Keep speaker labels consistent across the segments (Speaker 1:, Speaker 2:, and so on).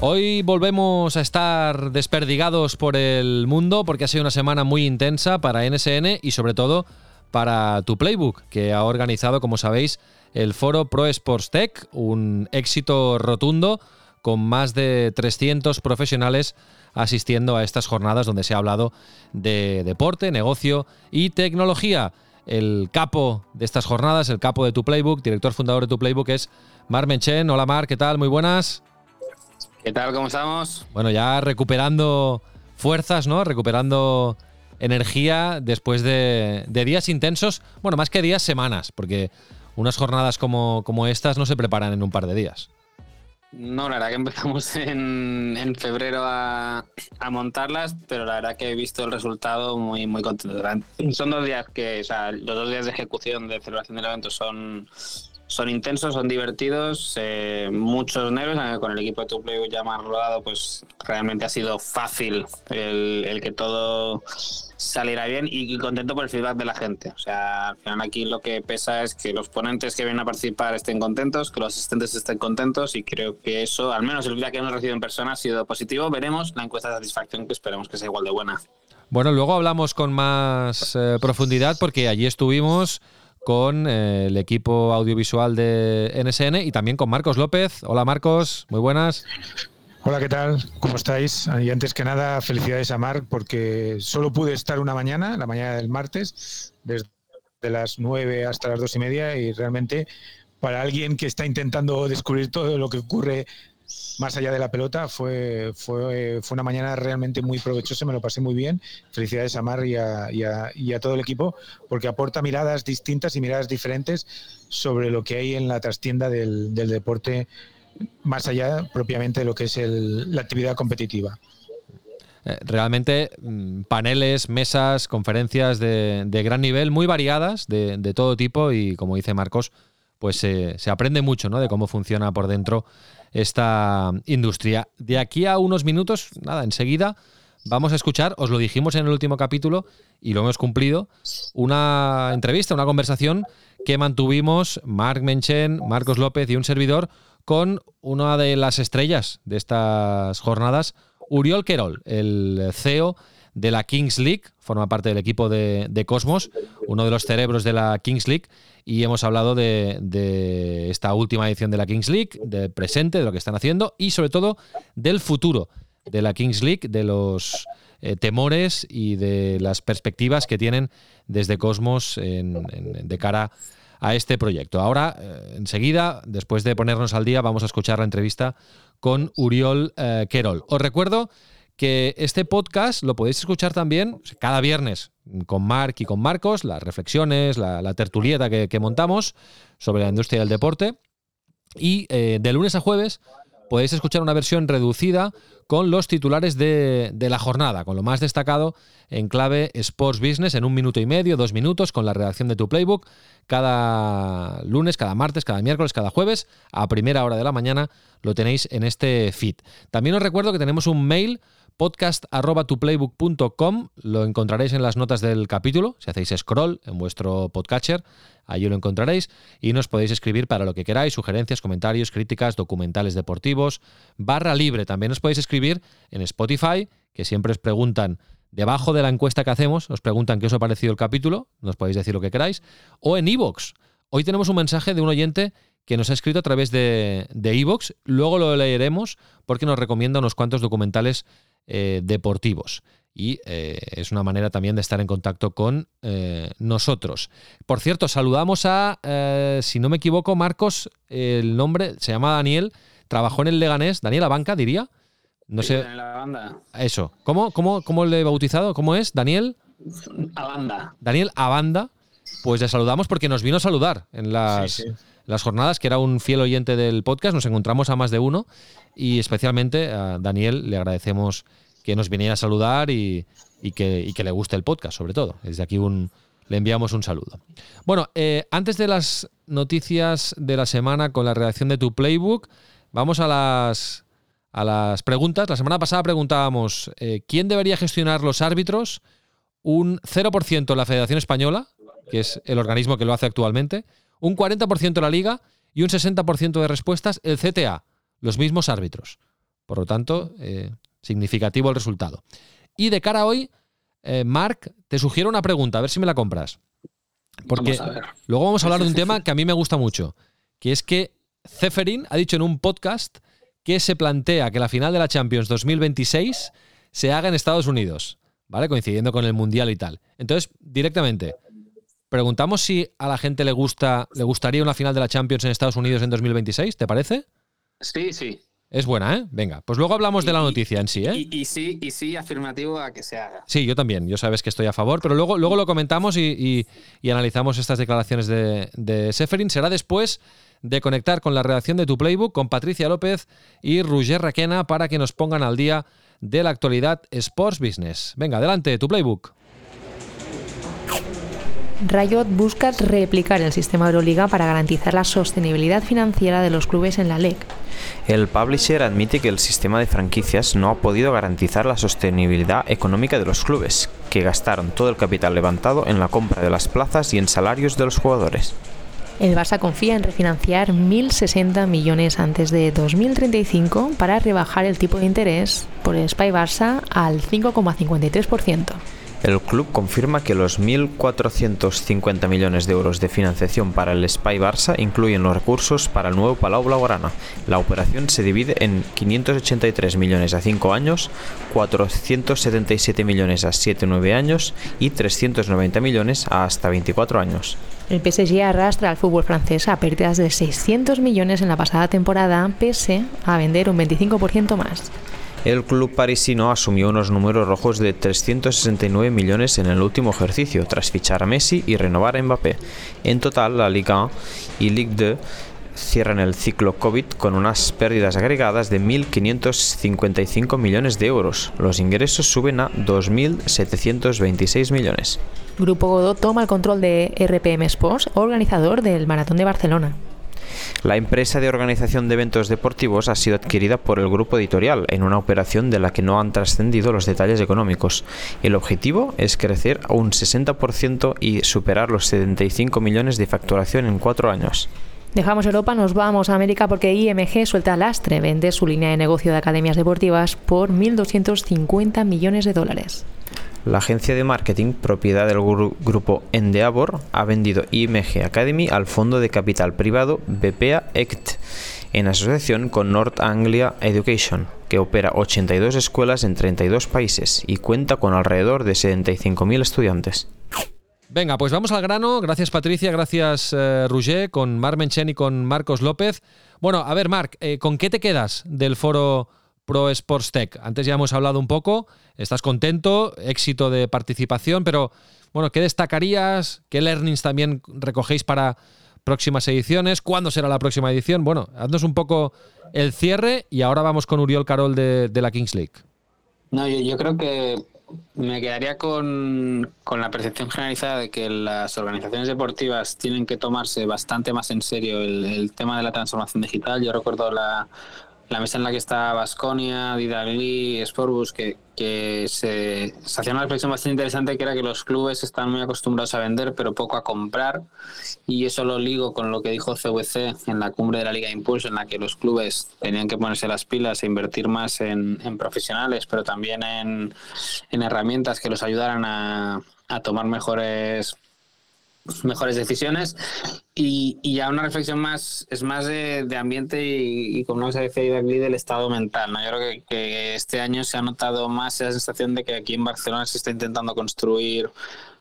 Speaker 1: Hoy volvemos a estar desperdigados por el mundo porque ha sido una semana muy intensa para NSN y sobre todo para tu playbook, que ha organizado, como sabéis, el foro Pro Sports Tech, un éxito rotundo con más de 300 profesionales asistiendo a estas jornadas donde se ha hablado de deporte, negocio y tecnología. El capo de estas jornadas, el capo de tu playbook, director fundador de tu playbook es Mar Menchen. Hola Mar, ¿qué tal? Muy buenas.
Speaker 2: ¿Qué tal? ¿Cómo estamos?
Speaker 1: Bueno, ya recuperando fuerzas, ¿no? Recuperando energía después de, días intensos, bueno, más que días, semanas, porque unas jornadas como, como estas no se preparan en un par de días.
Speaker 2: No, la verdad que empezamos en, febrero a, montarlas, pero la verdad que he visto el resultado muy, muy contento. Son dos días que, o sea, los dos días de ejecución de celebración del evento son, son intensos, son divertidos, eh, muchos nervios. Con el equipo de Tuplay ya más rodado, pues realmente ha sido fácil el, que todo saliera bien y contento por el feedback de la gente. O sea, al final aquí lo que pesa es que los ponentes que vienen a participar estén contentos, que los asistentes estén contentos y creo que eso, al menos el feedback que hemos recibido en persona, ha sido positivo. Veremos la encuesta de satisfacción que esperemos que sea igual de buena.
Speaker 1: Bueno, luego hablamos con más eh, profundidad porque allí estuvimos con eh, el equipo audiovisual de NSN y también con Marcos López. Hola Marcos, muy buenas.
Speaker 3: Hola, ¿qué tal? ¿Cómo estáis? Y antes que nada, felicidades a Marc porque solo pude estar una mañana, la mañana del martes, desde las 9 hasta las dos y media y realmente para alguien que está intentando descubrir todo lo que ocurre más allá de la pelota, fue, fue, fue una mañana realmente muy provechosa, me lo pasé muy bien. Felicidades a Mar y a, todo el equipo, porque aporta miradas distintas y miradas diferentes sobre lo que hay en la trastienda del, deporte, más allá propiamente de lo que es la actividad competitiva
Speaker 1: eh, realmente mm, paneles, mesas, conferencias de, gran nivel, muy variadas, de, todo tipo y como dice Marcos, pues se aprende mucho ¿no? de cómo funciona por dentro esta industria. De aquí a unos minutos, nada, enseguida vamos a escuchar, os lo dijimos en el último capítulo y lo hemos cumplido, una entrevista, una conversación que mantuvimos Marc Menchen, Marcos López y un servidor con una de las estrellas de estas jornadas, Uriol Querol, el CEO de la Kings League, forma parte del equipo de, Cosmos, uno de los cerebros de la Kings League, y hemos hablado de, esta última edición de la Kings League, del presente, de lo que están haciendo, y sobre todo del futuro de la Kings League, de los eh, temores y de las perspectivas que tienen desde Cosmos de cara a este proyecto. Ahora, eh, enseguida, después de ponernos al día, vamos a escuchar la entrevista con Uriol eh, Querol. Os recuerdo que este podcast lo podéis escuchar también cada viernes con Marc y con Marcos, las reflexiones, la, tertulieta que, montamos sobre la industria del deporte. Y eh, de lunes a jueves podéis escuchar una versión reducida con los titulares de, la jornada, con lo más destacado en clave Sports Business en un minuto y medio, dos minutos, con la redacción de tu playbook, cada lunes, cada martes, cada miércoles, cada jueves, a primera hora de la mañana, lo tenéis en este feed. También os recuerdo que tenemos un mail podcast.tuplaybook.com. Lo encontraréis en las notas del capítulo. Si hacéis scroll en vuestro podcatcher, allí lo encontraréis. Y nos podéis escribir para lo que queráis, sugerencias, comentarios, críticas, documentales deportivos. Barra libre. También os podéis escribir en Spotify, que siempre os preguntan. Debajo de la encuesta que hacemos, os preguntan qué os ha parecido el capítulo, nos podéis decir lo que queráis, o en iVoox. Hoy tenemos un mensaje de un oyente que nos ha escrito a través de iVoox, luego lo leeremos porque nos recomienda unos cuantos documentales eh, deportivos. Y eh, es una manera también de estar en contacto con eh, nosotros. Por cierto, saludamos a, si no me equivoco, Marcos, el nombre se llama Daniel, trabajó en el Leganés, Daniel Abanca, diría. No sé. Eso. ¿Cómo, cómo, ¿Cómo le he bautizado? ¿Cómo es? ¿Daniel?
Speaker 2: Abanda.
Speaker 1: Daniel Abanda. Pues le saludamos porque nos vino a saludar en las, las jornadas, que era un fiel oyente del podcast. Nos encontramos a más de uno y especialmente a Daniel le agradecemos que nos viniera a saludar y, que, le guste el podcast, sobre todo. Desde aquí un, le enviamos un saludo. Bueno, eh, antes de las noticias de la semana con la redacción de tu playbook, vamos a las, preguntas. La semana pasada preguntábamos eh, quién debería gestionar los árbitros. Un 0% la Federación Española, que es el organismo que lo hace actualmente, un 40% la Liga y un 60% de respuestas el CTA, los mismos árbitros. Por lo tanto, eh, significativo el resultado. Y de cara a hoy, eh, Marc, te sugiero una pregunta, a ver si me la compras. Porque luego vamos a hablar de un tema que a mí me gusta mucho, que es que Zeferin ha dicho en un podcast que se plantea que la final de la Champions 2026 se haga en Estados Unidos, ¿vale? Coincidiendo con el Mundial y tal. Entonces, directamente, preguntamos si a la gente le gusta, le gustaría una final de la Champions en Estados Unidos en 2026, ¿te parece?
Speaker 2: Sí, sí.
Speaker 1: Es buena, ¿eh? Venga, pues luego hablamos de la noticia en sí, ¿eh?
Speaker 2: Y, sí, y sí, afirmativo a que se haga.
Speaker 1: Sí, yo también, yo sabes que estoy a favor, pero luego, luego lo comentamos y, analizamos estas declaraciones de, de Seferin. Será después de conectar con la redacción de tu playbook con Patricia López y Roger Raquena para que nos pongan al día de la actualidad Sports Business. Venga, adelante, tu playbook.
Speaker 4: Riot busca replicar el sistema Euroliga para garantizar la sostenibilidad financiera de los clubes en la LEC.
Speaker 5: El publisher admite que el sistema de franquicias no ha podido garantizar la sostenibilidad económica de los clubes, que gastaron todo el capital levantado en la compra de las plazas y en salarios de los jugadores.
Speaker 4: El Barça confía en refinanciar 1.060 millones antes de 2035 para rebajar el tipo de interés por el Spy Barça al 5,53%.
Speaker 5: El club confirma que los 1.450 millones de euros de financiación para el Spy Barça incluyen los recursos para el nuevo Palau Blaugrana. La operación se divide en 583 millones a 5 años, 477 millones a 7-9 años y 390 millones a hasta 24 años.
Speaker 4: El PSG arrastra al fútbol francés a pérdidas de 600 millones en la pasada temporada, pese a vender un 25% más
Speaker 5: el club parisino asumió unos números rojos de 369 millones en el último ejercicio, tras fichar a Messi y renovar a Mbappé. En total, la Liga 1 y Ligue 2 cierran el ciclo COVID con unas pérdidas agregadas de 1.555 millones de euros. Los ingresos suben a 2.726 millones.
Speaker 4: Grupo Godot toma el control de RPM Sports, organizador del Maratón de Barcelona.
Speaker 5: La empresa de organización de eventos deportivos ha sido adquirida por el grupo editorial en una operación de la que no han trascendido los detalles económicos. El objetivo es crecer a un 60% y superar los 75 millones de facturación en cuatro años.
Speaker 4: Dejamos Europa, nos vamos a América porque IMG suelta lastre, vende su línea de negocio de academias deportivas por 1.250 millones de dólares.
Speaker 5: La agencia de marketing, propiedad del grupo Endeavor, ha vendido IMG Academy al fondo de capital privado BPA ECT en asociación con North Anglia Education, que opera 82 escuelas en 32 países y cuenta con alrededor de 75.000 estudiantes.
Speaker 1: Venga, pues vamos al grano. Gracias Patricia, gracias eh, Roger, con Marc Menchen y con Marcos López. Bueno, a ver Marc, eh, ¿con qué te quedas del foro Pro Sports Tech? Antes ya hemos hablado un poco. Estás contento, éxito de participación, pero bueno, ¿qué destacarías? ¿Qué learnings también recogéis para próximas ediciones? ¿Cuándo será la próxima edición? Bueno, haznos un poco el cierre y ahora vamos con Uriol Carol de, la Kings League.
Speaker 2: No, yo, creo que me quedaría con, la percepción generalizada de que las organizaciones deportivas tienen que tomarse bastante más en serio el tema de la transformación digital. Yo recuerdo la, la mesa en la que está Vasconia, Didalí, Sportbus, que, que se, hacía una reflexión bastante interesante que era que los clubes están muy acostumbrados a vender pero poco a comprar. Y eso lo ligo con lo que dijo CVC en la cumbre de la Liga Impulso en la que los clubes tenían que ponerse las pilas e invertir más en, en profesionales pero también en, en herramientas que los ayudaran a tomar mejores mejores decisiones y, ya una reflexión más es más de, ambiente y, como nos decía aquí del estado mental ¿no? yo creo que, este año se ha notado más esa sensación de que aquí en Barcelona se está intentando construir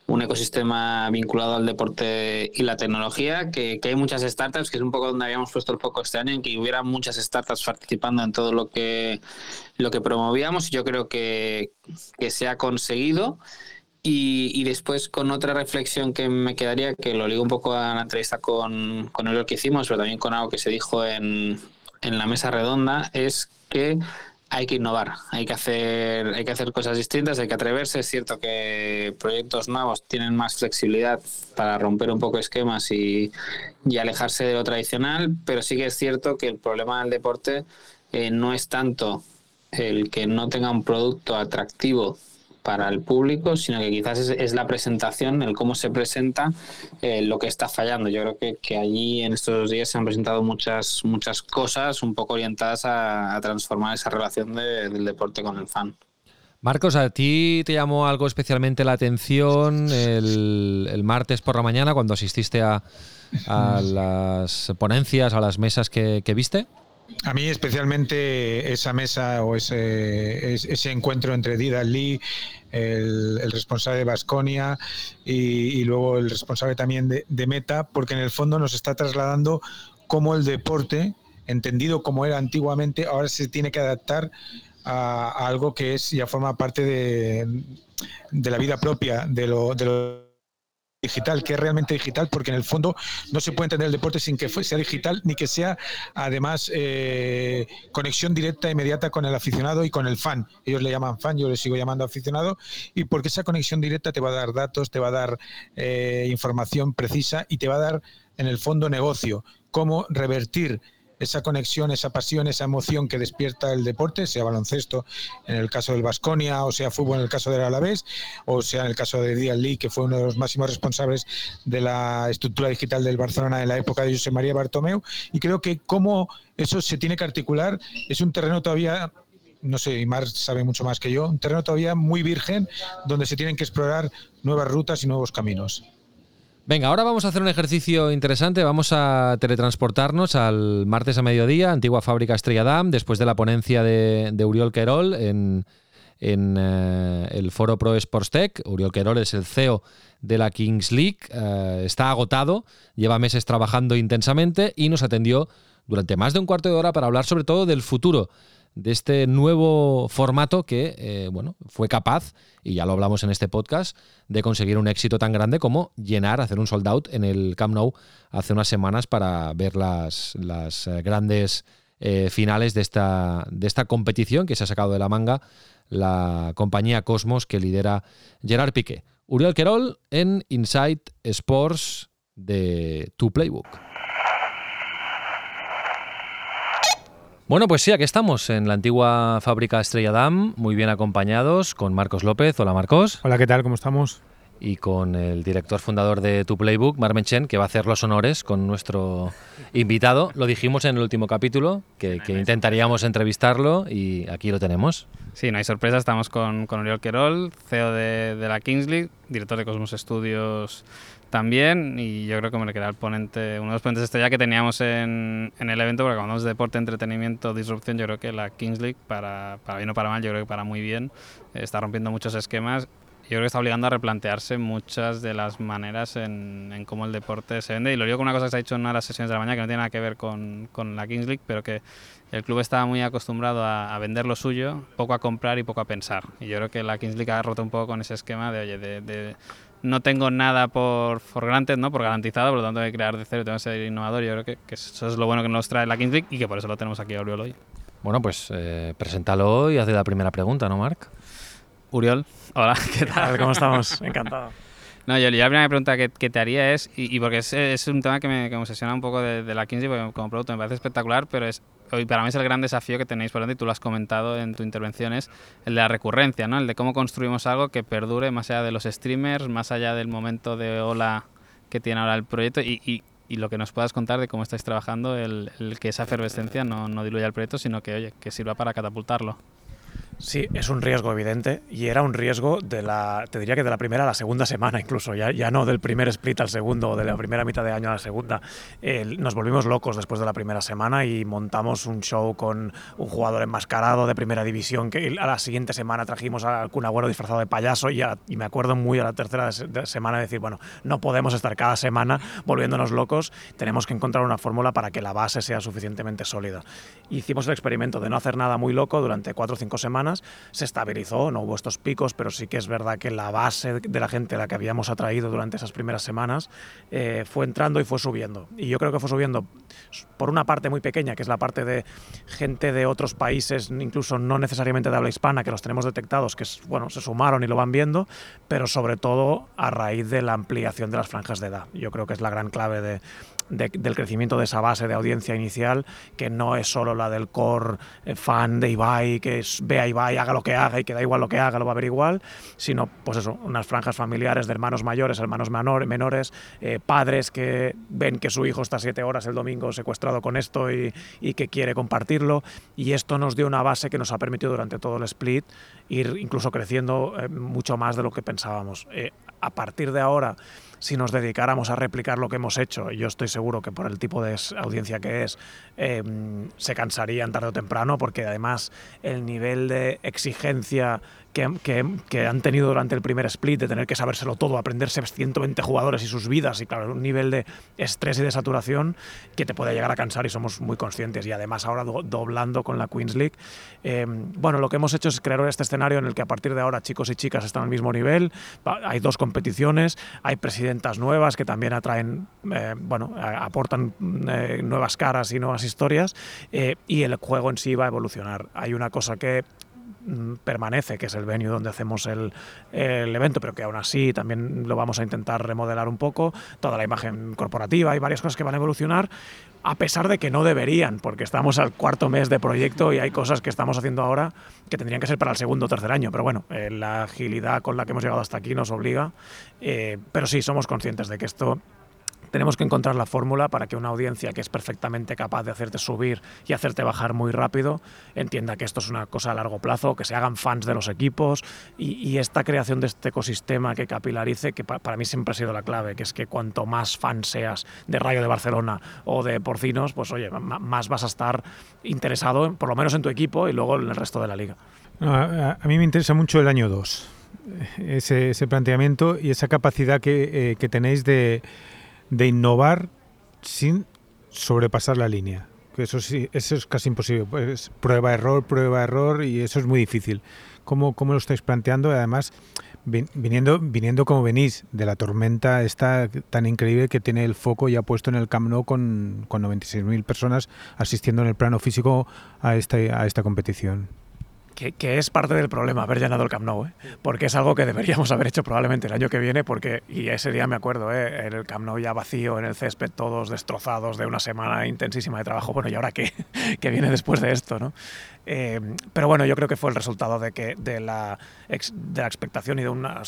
Speaker 2: un ecosistema vinculado al deporte y la tecnología, que, hay muchas startups, que es un poco donde habíamos puesto el foco este año, en que hubiera muchas startups participando en todo lo que, lo que promovíamos. Yo creo que, que se ha conseguido. Y, después con otra reflexión que me quedaría, que lo ligo un poco a la entrevista con, con que hicimos, pero también con algo que se dijo en, en la mesa redonda, es que hay que innovar, hay que hacer, hay que hacer cosas distintas, hay que atreverse. Es cierto que proyectos nuevos tienen más flexibilidad para romper un poco esquemas y, y alejarse de lo tradicional, pero sí que es cierto que el problema del deporte eh, no es tanto el que no tenga un producto atractivo para el público, sino que quizás es, la presentación, el cómo se presenta, eh, lo que está fallando. Yo creo que, que, allí en estos días se han presentado muchas, muchas cosas un poco orientadas a, transformar esa relación del deporte con el fan.
Speaker 1: Marcos, ¿a ti te llamó algo especialmente la atención el, martes por la mañana cuando asististe a, las ponencias, a las mesas que viste?
Speaker 3: A mí especialmente esa mesa o ese, ese encuentro entre Dida Lee, el, responsable de Basconia y, luego el responsable también de, Meta, porque en el fondo nos está trasladando cómo el deporte, entendido como era antiguamente, ahora se tiene que adaptar a, algo que es ya forma parte de, de la vida propia de lo, de digital, que es realmente digital, porque en el fondo no se puede entender el deporte sin que sea digital, ni que sea además eh, conexión directa, inmediata con el aficionado y con el fan. Ellos le llaman fan, yo le sigo llamando aficionado, y porque esa conexión directa te va a dar datos, te va a dar eh, información precisa y te va a dar en el fondo negocio, cómo revertir esa conexión, esa pasión, esa emoción que despierta el deporte, sea baloncesto en el caso del Vasconia, o sea fútbol en el caso del Alavés, o sea en el caso de Díaz Lee, que fue uno de los máximos responsables de la estructura digital del Barcelona en la época de José María Bartomeu. Y creo que cómo eso se tiene que articular es un terreno todavía no sé, y Mar sabe mucho más que yo, un terreno todavía muy virgen donde se tienen que explorar nuevas rutas y nuevos caminos.
Speaker 1: Venga, ahora vamos a hacer un ejercicio interesante. Vamos a teletransportarnos al martes a mediodía, antigua fábrica Estrella Damm, después de la ponencia de, Uriol Querol en, eh, el foro Pro Sports Tech. Uriol Querol es el CEO de la Kings League. Eh, está agotado, lleva meses trabajando intensamente y nos atendió durante más de un cuarto de hora para hablar sobre todo del futuro de este nuevo formato que eh, bueno, fue capaz, y ya lo hablamos en este podcast, de conseguir un éxito tan grande como llenar, hacer un sold out en el Camp Nou hace unas semanas para ver las, las eh, grandes eh, finales de esta, de esta competición que se ha sacado de la manga la compañía Cosmos que lidera Gerard Piqué. Uriel Querol en Inside Sports de Tu Playbook. Bueno, pues sí, aquí estamos en la antigua fábrica Estrella Damm, muy bien acompañados con Marcos López. Hola Marcos.
Speaker 6: Hola, ¿qué tal? ¿Cómo estamos?
Speaker 1: Y con el director fundador de Tu Playbook, Marmen Chen, que va a hacer los honores con nuestro invitado. Lo dijimos en el último capítulo, que, intentaríamos entrevistarlo y aquí lo tenemos.
Speaker 7: Sí, no hay sorpresa, estamos con, con Oriol Querol, CEO de, de la Kingsley, director de Cosmos Studios también y yo creo que me queda el ponente, uno de los ponentes estrella que teníamos en, en, el evento, porque cuando hablamos de deporte, entretenimiento, disrupción, yo creo que la Kings League, para, para bien o para mal, yo creo que para muy bien, está rompiendo muchos esquemas. Yo creo que está obligando a replantearse muchas de las maneras en, en cómo el deporte se vende. Y lo digo con una cosa que se ha dicho en una de las sesiones de la mañana, que no tiene nada que ver con, con la Kings League, pero que el club estaba muy acostumbrado a, a, vender lo suyo, poco a comprar y poco a pensar. Y yo creo que la Kings League ha roto un poco con ese esquema de, oye, de, de no tengo nada por for granted, ¿no? por garantizado, por lo tanto hay que crear de cero, tengo que ser innovador. Yo creo que, eso es lo bueno que nos trae la Kings League y que por eso lo tenemos aquí a hoy.
Speaker 1: Bueno, pues eh, preséntalo y haz la primera pregunta, ¿no, Marc?
Speaker 7: Uriol, hola, ¿qué tal?
Speaker 6: ¿Cómo estamos? Encantado.
Speaker 7: No, yo la primera pregunta que, te haría es, y, porque es, es, un tema que me, que me obsesiona un poco de, la Kingsy, porque como producto me parece espectacular, pero es hoy para mí es el gran desafío que tenéis por delante, y tú lo has comentado en tu intervención, es el de la recurrencia, ¿no? el de cómo construimos algo que perdure más allá de los streamers, más allá del momento de ola que tiene ahora el proyecto y, y, y lo que nos puedas contar de cómo estáis trabajando, el, el que esa efervescencia no, no diluya el proyecto, sino que, oye, que sirva para catapultarlo.
Speaker 6: Sí, es un riesgo evidente y era un riesgo de la, te diría que de la primera a la segunda semana incluso, ya, ya no del primer split al segundo o de la primera mitad de año a la segunda. nos volvimos locos después de la primera semana y montamos un show con un jugador enmascarado de primera división que a la siguiente semana trajimos a Kun Agüero disfrazado de payaso y, y, me acuerdo muy a la tercera semana de decir, bueno, no podemos estar cada semana volviéndonos locos, tenemos que encontrar una fórmula para que la base sea suficientemente sólida. Hicimos el experimento de no hacer nada muy loco durante cuatro o cinco semanas se estabilizó, no hubo estos picos, pero sí que es verdad que la base de la gente a la que habíamos atraído durante esas primeras semanas eh, fue entrando y fue subiendo. Y yo creo que fue subiendo por una parte muy pequeña, que es la parte de gente de otros países, incluso no necesariamente de habla hispana, que los tenemos detectados, que bueno, se sumaron y lo van viendo, pero sobre todo a raíz de la ampliación de las franjas de edad. Yo creo que es la gran clave de, del crecimiento de esa base de audiencia inicial, que no es solo la del core eh, fan de Ibai, que es, ve Ibai, haga lo que haga y que da igual lo que haga, lo va a ver igual, sino pues eso, unas franjas familiares de hermanos mayores, hermanos menores, eh, padres que ven que su hijo está siete horas el domingo secuestrado con esto y, y que quiere compartirlo. Y esto nos dio una base que nos ha permitido durante todo el split ir incluso creciendo eh, mucho más de lo que pensábamos. a partir de ahora, si nos dedicáramos a replicar lo que hemos hecho, yo estoy seguro que por el tipo de audiencia que es, em, se cansarían tarde o temprano, porque además el nivel de exigencia que, han tenido durante el primer split, de tener que sabérselo todo, aprenderse 120 jugadores y sus vidas, y claro, un nivel de estrés y de saturación que te puede llegar a cansar y somos muy conscientes. Y además ahora doblando con la Queens League, em, bueno, lo que hemos hecho es crear este escenario en el que a partir de ahora chicos y chicas están al mismo nivel, hay dos competiciones, hay presidentas nuevas que también atraen, eh, bueno, aportan eh, nuevas caras y nuevas historias, eh, y el juego en sí va a evolucionar. Hay una cosa que permanece, que es el venue donde hacemos el, el, evento, pero que aún así también lo vamos a intentar remodelar un poco, toda la imagen corporativa, hay varias cosas que van a evolucionar, a pesar de que no deberían, porque estamos al cuarto mes de proyecto y hay cosas que estamos haciendo ahora que tendrían que ser para el segundo o tercer año, pero bueno, eh, la agilidad con la que hemos llegado hasta aquí nos obliga, eh, pero sí, somos conscientes de que esto tenemos que encontrar la fórmula para que una audiencia que es perfectamente capaz de hacerte subir y hacerte bajar muy rápido entienda que esto es una cosa a largo plazo, que se hagan fans de los equipos y, esta creación de este ecosistema que capilarice, que para mí siempre ha sido la clave, que es que cuanto más fan seas de Rayo de Barcelona o de Porcinos, pues oye, más vas a estar interesado, por lo menos en tu equipo y luego en el resto de la liga.
Speaker 3: A, mí me interesa mucho el año 2, ese, planteamiento y esa capacidad que, eh, que tenéis de de innovar sin sobrepasar la línea. Eso sí, eso es casi imposible. Pues prueba error, prueba error y eso es muy difícil. ¿Cómo, cómo lo estáis planteando? Además, viniendo, viniendo como venís de la tormenta esta tan increíble que tiene el foco ya puesto en el Camp Nou con, con 96.000 personas asistiendo en el plano físico a esta, a esta competición
Speaker 6: que, es parte del problema haber llenado el Camp Nou, ¿eh? porque es algo que deberíamos haber hecho probablemente el año que viene, porque, y ese día me acuerdo, ¿eh? en el Camp Nou ya vacío, en el césped, todos destrozados de una semana intensísima de trabajo, bueno, ¿y ahora qué? ¿Qué viene después de esto? ¿no? Eh, pero bueno, yo creo que fue el resultado de, que, de, la, de la expectación y de una,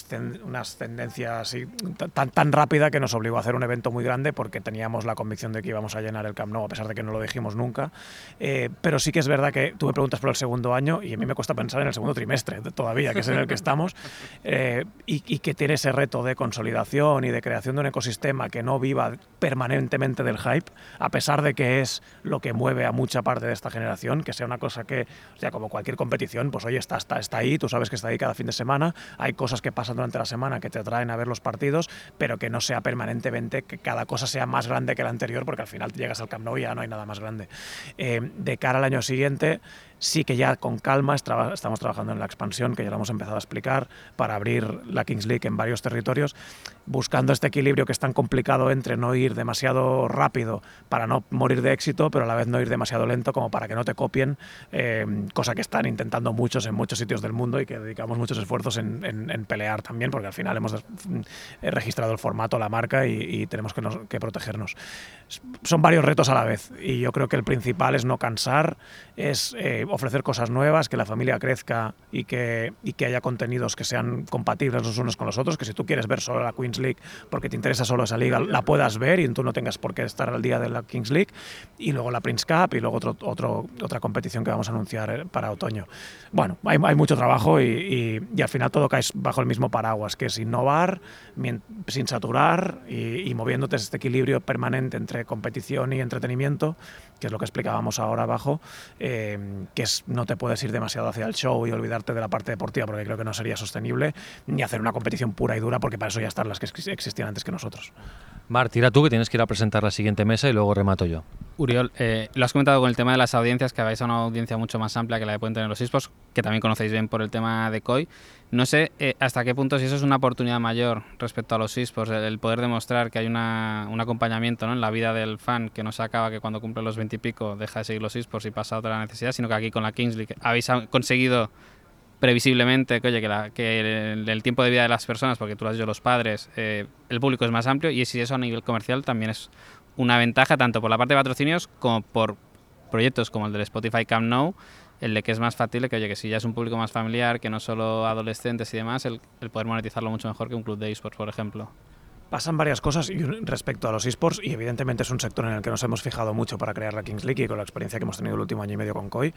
Speaker 6: una ascendencia así, tan, tan rápida que nos obligó a hacer un evento muy grande porque teníamos la convicción de que íbamos a llenar el Camp Nou, a pesar de que no lo dijimos nunca. Eh, pero sí que es verdad que tú me preguntas por el segundo año y a mí me cuesta pensar en el segundo trimestre todavía, que es en el que estamos, eh, y, y, que tiene ese reto de consolidación y de creación de un ecosistema que no viva permanentemente del hype, a pesar de que es lo que mueve a mucha parte de esta generación, que sea una cosa que o sea, como cualquier competición, pues oye, está, está, está ahí, tú sabes que está ahí cada fin de semana, hay cosas que pasan durante la semana que te atraen a ver los partidos, pero que no sea permanentemente, que cada cosa sea más grande que la anterior, porque al final llegas al Camp Nou y ya no hay nada más grande. Eh, de cara al año siguiente, sí que ya con calma estamos trabajando en la expansión, que ya lo hemos empezado a explicar, para abrir la Kings League en varios territorios, buscando este equilibrio que es tan complicado entre no ir demasiado rápido para no morir de éxito, pero a la vez no ir demasiado lento como para que no te copien, eh, cosa que están intentando muchos en muchos sitios del mundo y que dedicamos muchos esfuerzos en, pelear también, porque al final hemos registrado el formato, la marca y, tenemos que, que protegernos. Son varios retos a la vez y yo creo que el principal es no cansar, es eh, ofrecer cosas nuevas, que la familia crezca y que, y que haya contenidos que sean compatibles los unos con los otros, que si tú quieres ver solo la Queens League porque te interesa solo esa liga, la puedas ver y tú no tengas por qué estar al día de la Kings League, y luego la Prince Cup y luego otro, otro, otra competición que vamos a anunciar eh, para otoño. Bueno, hay, hay mucho trabajo y, y, al final todo cae bajo el mismo paraguas, que es innovar sin saturar y, y moviéndote este equilibrio permanente entre competición y entretenimiento, que es lo que explicábamos ahora abajo, eh, que es no te puedes ir demasiado hacia el show y olvidarte de la parte deportiva porque creo que no sería sostenible, ni hacer una competición pura y dura porque para eso ya están las que existían antes que nosotros.
Speaker 1: Mar, tira tú que tienes que ir a presentar la siguiente mesa y luego remato yo.
Speaker 7: Uriol, eh, lo has comentado con el tema de las audiencias, que vais a una audiencia mucho más amplia que la que pueden tener los esports, que también conocéis bien por el tema de COI. No sé eh, hasta qué punto, si eso es una oportunidad mayor respecto a los esports, el, el poder demostrar que hay una, un acompañamiento ¿no? en la vida del fan que no se acaba que cuando cumple los 20 y pico deja de seguir los esports y pasa a otra necesidad, sino que aquí con la Kings League habéis conseguido previsiblemente que, oye, que, la, que el, tiempo de vida de las personas, porque tú lo has dicho, los padres, eh, el público es más amplio y si eso a nivel comercial también es una ventaja tanto por la parte de patrocinios como por proyectos como el del Spotify Camp Now, el de que es más factible que, oye, que si ya es un público más familiar, que no solo adolescentes y demás, el, el poder monetizarlo mucho mejor que un club de esports, por ejemplo.
Speaker 6: Pasan varias cosas respecto a los esports y evidentemente es un sector en el que nos hemos fijado mucho para crear la Kings League y con la experiencia que hemos tenido el último año y medio con COI,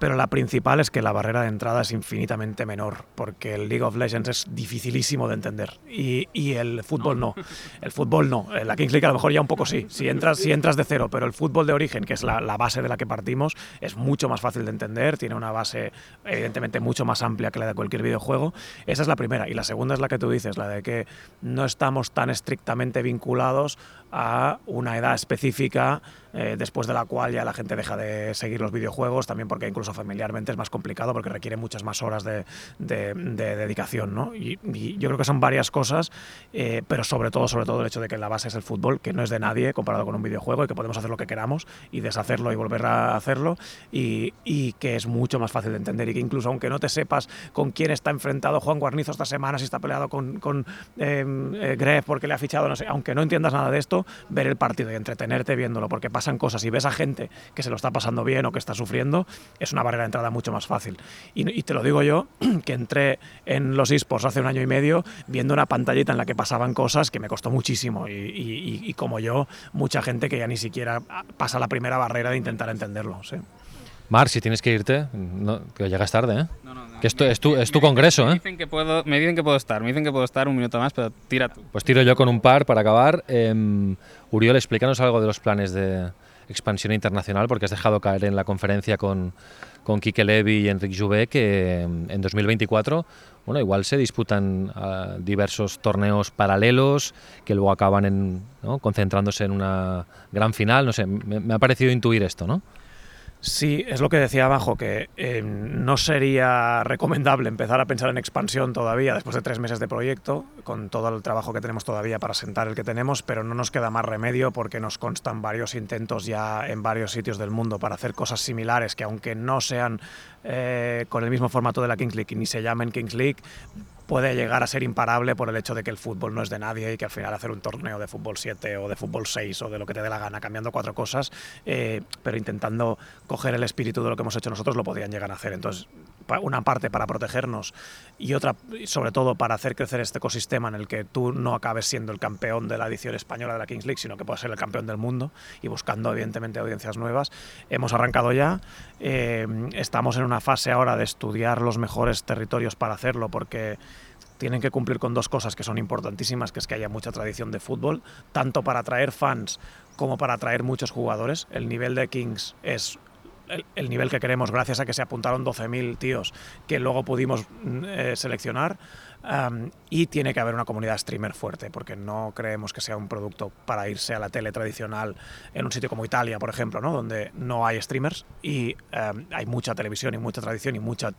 Speaker 6: pero la principal es que la barrera de entrada es infinitamente menor porque el League of Legends es dificilísimo de entender y, y el fútbol no. no. el fútbol no, la Kings League a lo mejor ya un poco sí, si entras, si entras de cero, pero el fútbol de origen, que es la, la base de la que partimos, es mucho más fácil de entender, tiene una base evidentemente mucho más amplia que la de cualquier videojuego, esa es la primera y la segunda es la que tú dices, la de que no estamos tan estrictamente vinculados a una edad específica eh, después de la cual ya la gente deja de seguir los videojuegos, también porque incluso familiarmente es más complicado porque requiere muchas más horas de, de, de dedicación. ¿no? Y, yo creo que son varias cosas, eh, pero sobre todo, sobre todo el hecho de que la base es el fútbol, que no es de nadie comparado con un videojuego y que podemos hacer lo que queramos y deshacerlo y volver a hacerlo y, y que es mucho más fácil de entender y que incluso aunque no te sepas con quién está enfrentado Juan Guarnizo esta semana, si está peleado con, con eh, Gref porque le ha fichado, no sé, aunque no entiendas nada de esto, ver el partido y entretenerte viéndolo porque pasan cosas y ves a gente que se lo está pasando bien o que está sufriendo, es una barrera de entrada mucho más fácil. Y, te lo digo yo, que entré en los esports hace un año y medio viendo una pantallita en la que pasaban cosas que me costó muchísimo y, como yo, mucha gente que ya ni siquiera pasa la primera barrera de intentar entenderlo.
Speaker 1: Mar, si tienes que irte, no, que llegas tarde, ¿eh?
Speaker 7: No, no, no,
Speaker 1: que esto
Speaker 7: me,
Speaker 1: es tu, es tu
Speaker 7: me,
Speaker 1: congreso,
Speaker 7: me
Speaker 1: ¿eh?
Speaker 7: Dicen que puedo, me dicen que puedo estar, me dicen que puedo estar un minuto más, pero tira tú.
Speaker 1: Pues tiro yo con un par para acabar. Eh, Uriol, explícanos algo de los planes de expansión internacional, porque has dejado caer en la conferencia con, con Quique Levy y Enrique Jouvet que en 2024 bueno, igual se disputan uh, diversos torneos paralelos que luego acaban en, ¿no? concentrándose en una gran final. No sé, me, me ha parecido intuir esto, ¿no?
Speaker 6: Sí, es lo que decía abajo, que eh, no sería recomendable empezar a pensar en expansión todavía después de tres meses de proyecto, con todo el trabajo que tenemos todavía para sentar el que tenemos, pero no nos queda más remedio porque nos constan varios intentos ya en varios sitios del mundo para hacer cosas similares que aunque no sean eh, con el mismo formato de la Kings League ni se llamen Kings League, puede llegar a ser imparable por el hecho de que el fútbol no es de nadie y que al final hacer un torneo de fútbol 7 o de fútbol 6 o de lo que te dé la gana, cambiando cuatro cosas, eh, pero intentando coger el espíritu de lo que hemos hecho nosotros, lo podían llegar a hacer. Entonces, una parte para protegernos y otra, sobre todo, para hacer crecer este ecosistema en el que tú no acabes siendo el campeón de la edición española de la Kings League, sino que puedas ser el campeón del mundo y buscando, evidentemente, audiencias nuevas. Hemos arrancado ya, eh, estamos en una fase ahora de estudiar los mejores territorios para hacerlo, porque tienen que cumplir con dos cosas que son importantísimas, que es que haya mucha tradición de fútbol, tanto para atraer fans como para atraer muchos jugadores. El nivel de Kings es el, el nivel que queremos gracias a que se apuntaron 12.000 tíos que luego pudimos eh, seleccionar. Um, y tiene que haber una comunidad streamer fuerte, porque no creemos que sea un producto para irse a la tele tradicional en un sitio como Italia, por ejemplo, ¿no? donde no hay streamers y hay mucha televisión y mucha tradición y mucha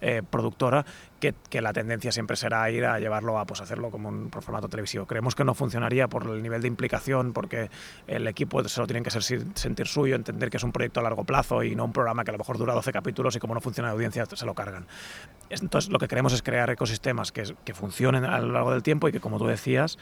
Speaker 6: eh, productora, que, la tendencia siempre será ir a llevarlo a pues, hacerlo como un formato televisivo. Creemos que no funcionaría por el nivel de implicación, porque el equipo se lo tienen que ser, sentir suyo, entender que es un proyecto a largo plazo y no un programa que a lo mejor dura 12 capítulos y como no funciona la audiencia se lo cargan. Entonces lo que queremos es crear ecosistemas que funcionen a lo largo del tiempo y que, como tú decías,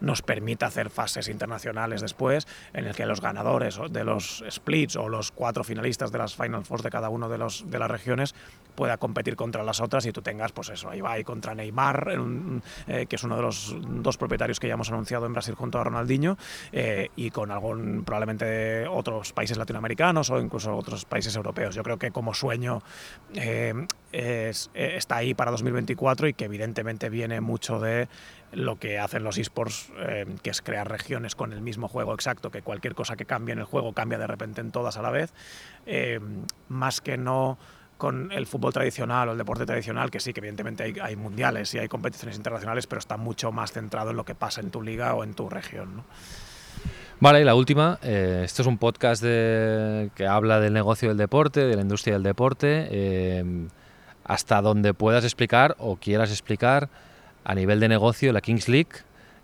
Speaker 6: nos permita hacer fases internacionales después en el que los ganadores de los splits o los cuatro finalistas de las Final Four de cada uno de, de las regiones pueda competir contra las otras y tú tengas, pues eso, ahí va ahí contra Neymar, eh, que es uno de los dos propietarios que ya hemos anunciado en Brasil junto a Ronaldinho, eh, y con algún, probablemente otros países latinoamericanos o incluso otros países europeos. Yo creo que como sueño eh, es, está ahí para 2024 y que evidentemente viene mucho de lo que hacen los esports, eh, que es crear regiones con el mismo juego exacto, que cualquier cosa que cambie en el juego cambia de repente en todas a la vez, eh, más que no con el fútbol tradicional o el deporte tradicional, que sí, que evidentemente hay, mundiales y hay competiciones internacionales, pero está mucho más centrado en lo que pasa en tu liga o en tu región.
Speaker 1: Vale, y la última, eh, esto es un podcast que habla del negocio del deporte, de la industria del deporte, eh, hasta donde puedas explicar o quieras explicar a nivel de negocio la Kings League.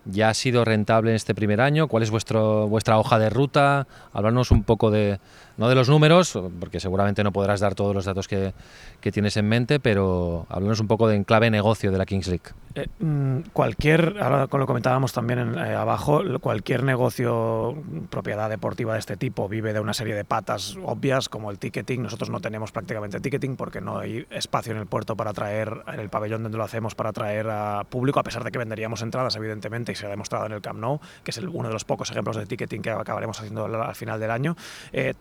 Speaker 1: ¿Ya ha sido rentable en este primer año? ¿Cuál es vuestro, vuestra hoja de ruta? Hablarnos un poco de, no de los números, porque seguramente no podrás dar todos los datos que, que tienes en mente, pero háblanos un poco de en clave negocio de la Kings League.
Speaker 6: Eh, mm, cualquier, ahora lo comentábamos también en, eh, abajo, cualquier negocio, propiedad deportiva de este tipo, vive de una serie de patas obvias como el ticketing. Nosotros no tenemos prácticamente ticketing porque no hay espacio en el puerto para traer, en el pabellón donde lo hacemos, para traer a público, a pesar de que venderíamos entradas, evidentemente, y se ha demostrado en el Camp Nou, que es el, uno de los pocos ejemplos de ticketing que acabaremos haciendo al, al final del año. Eh,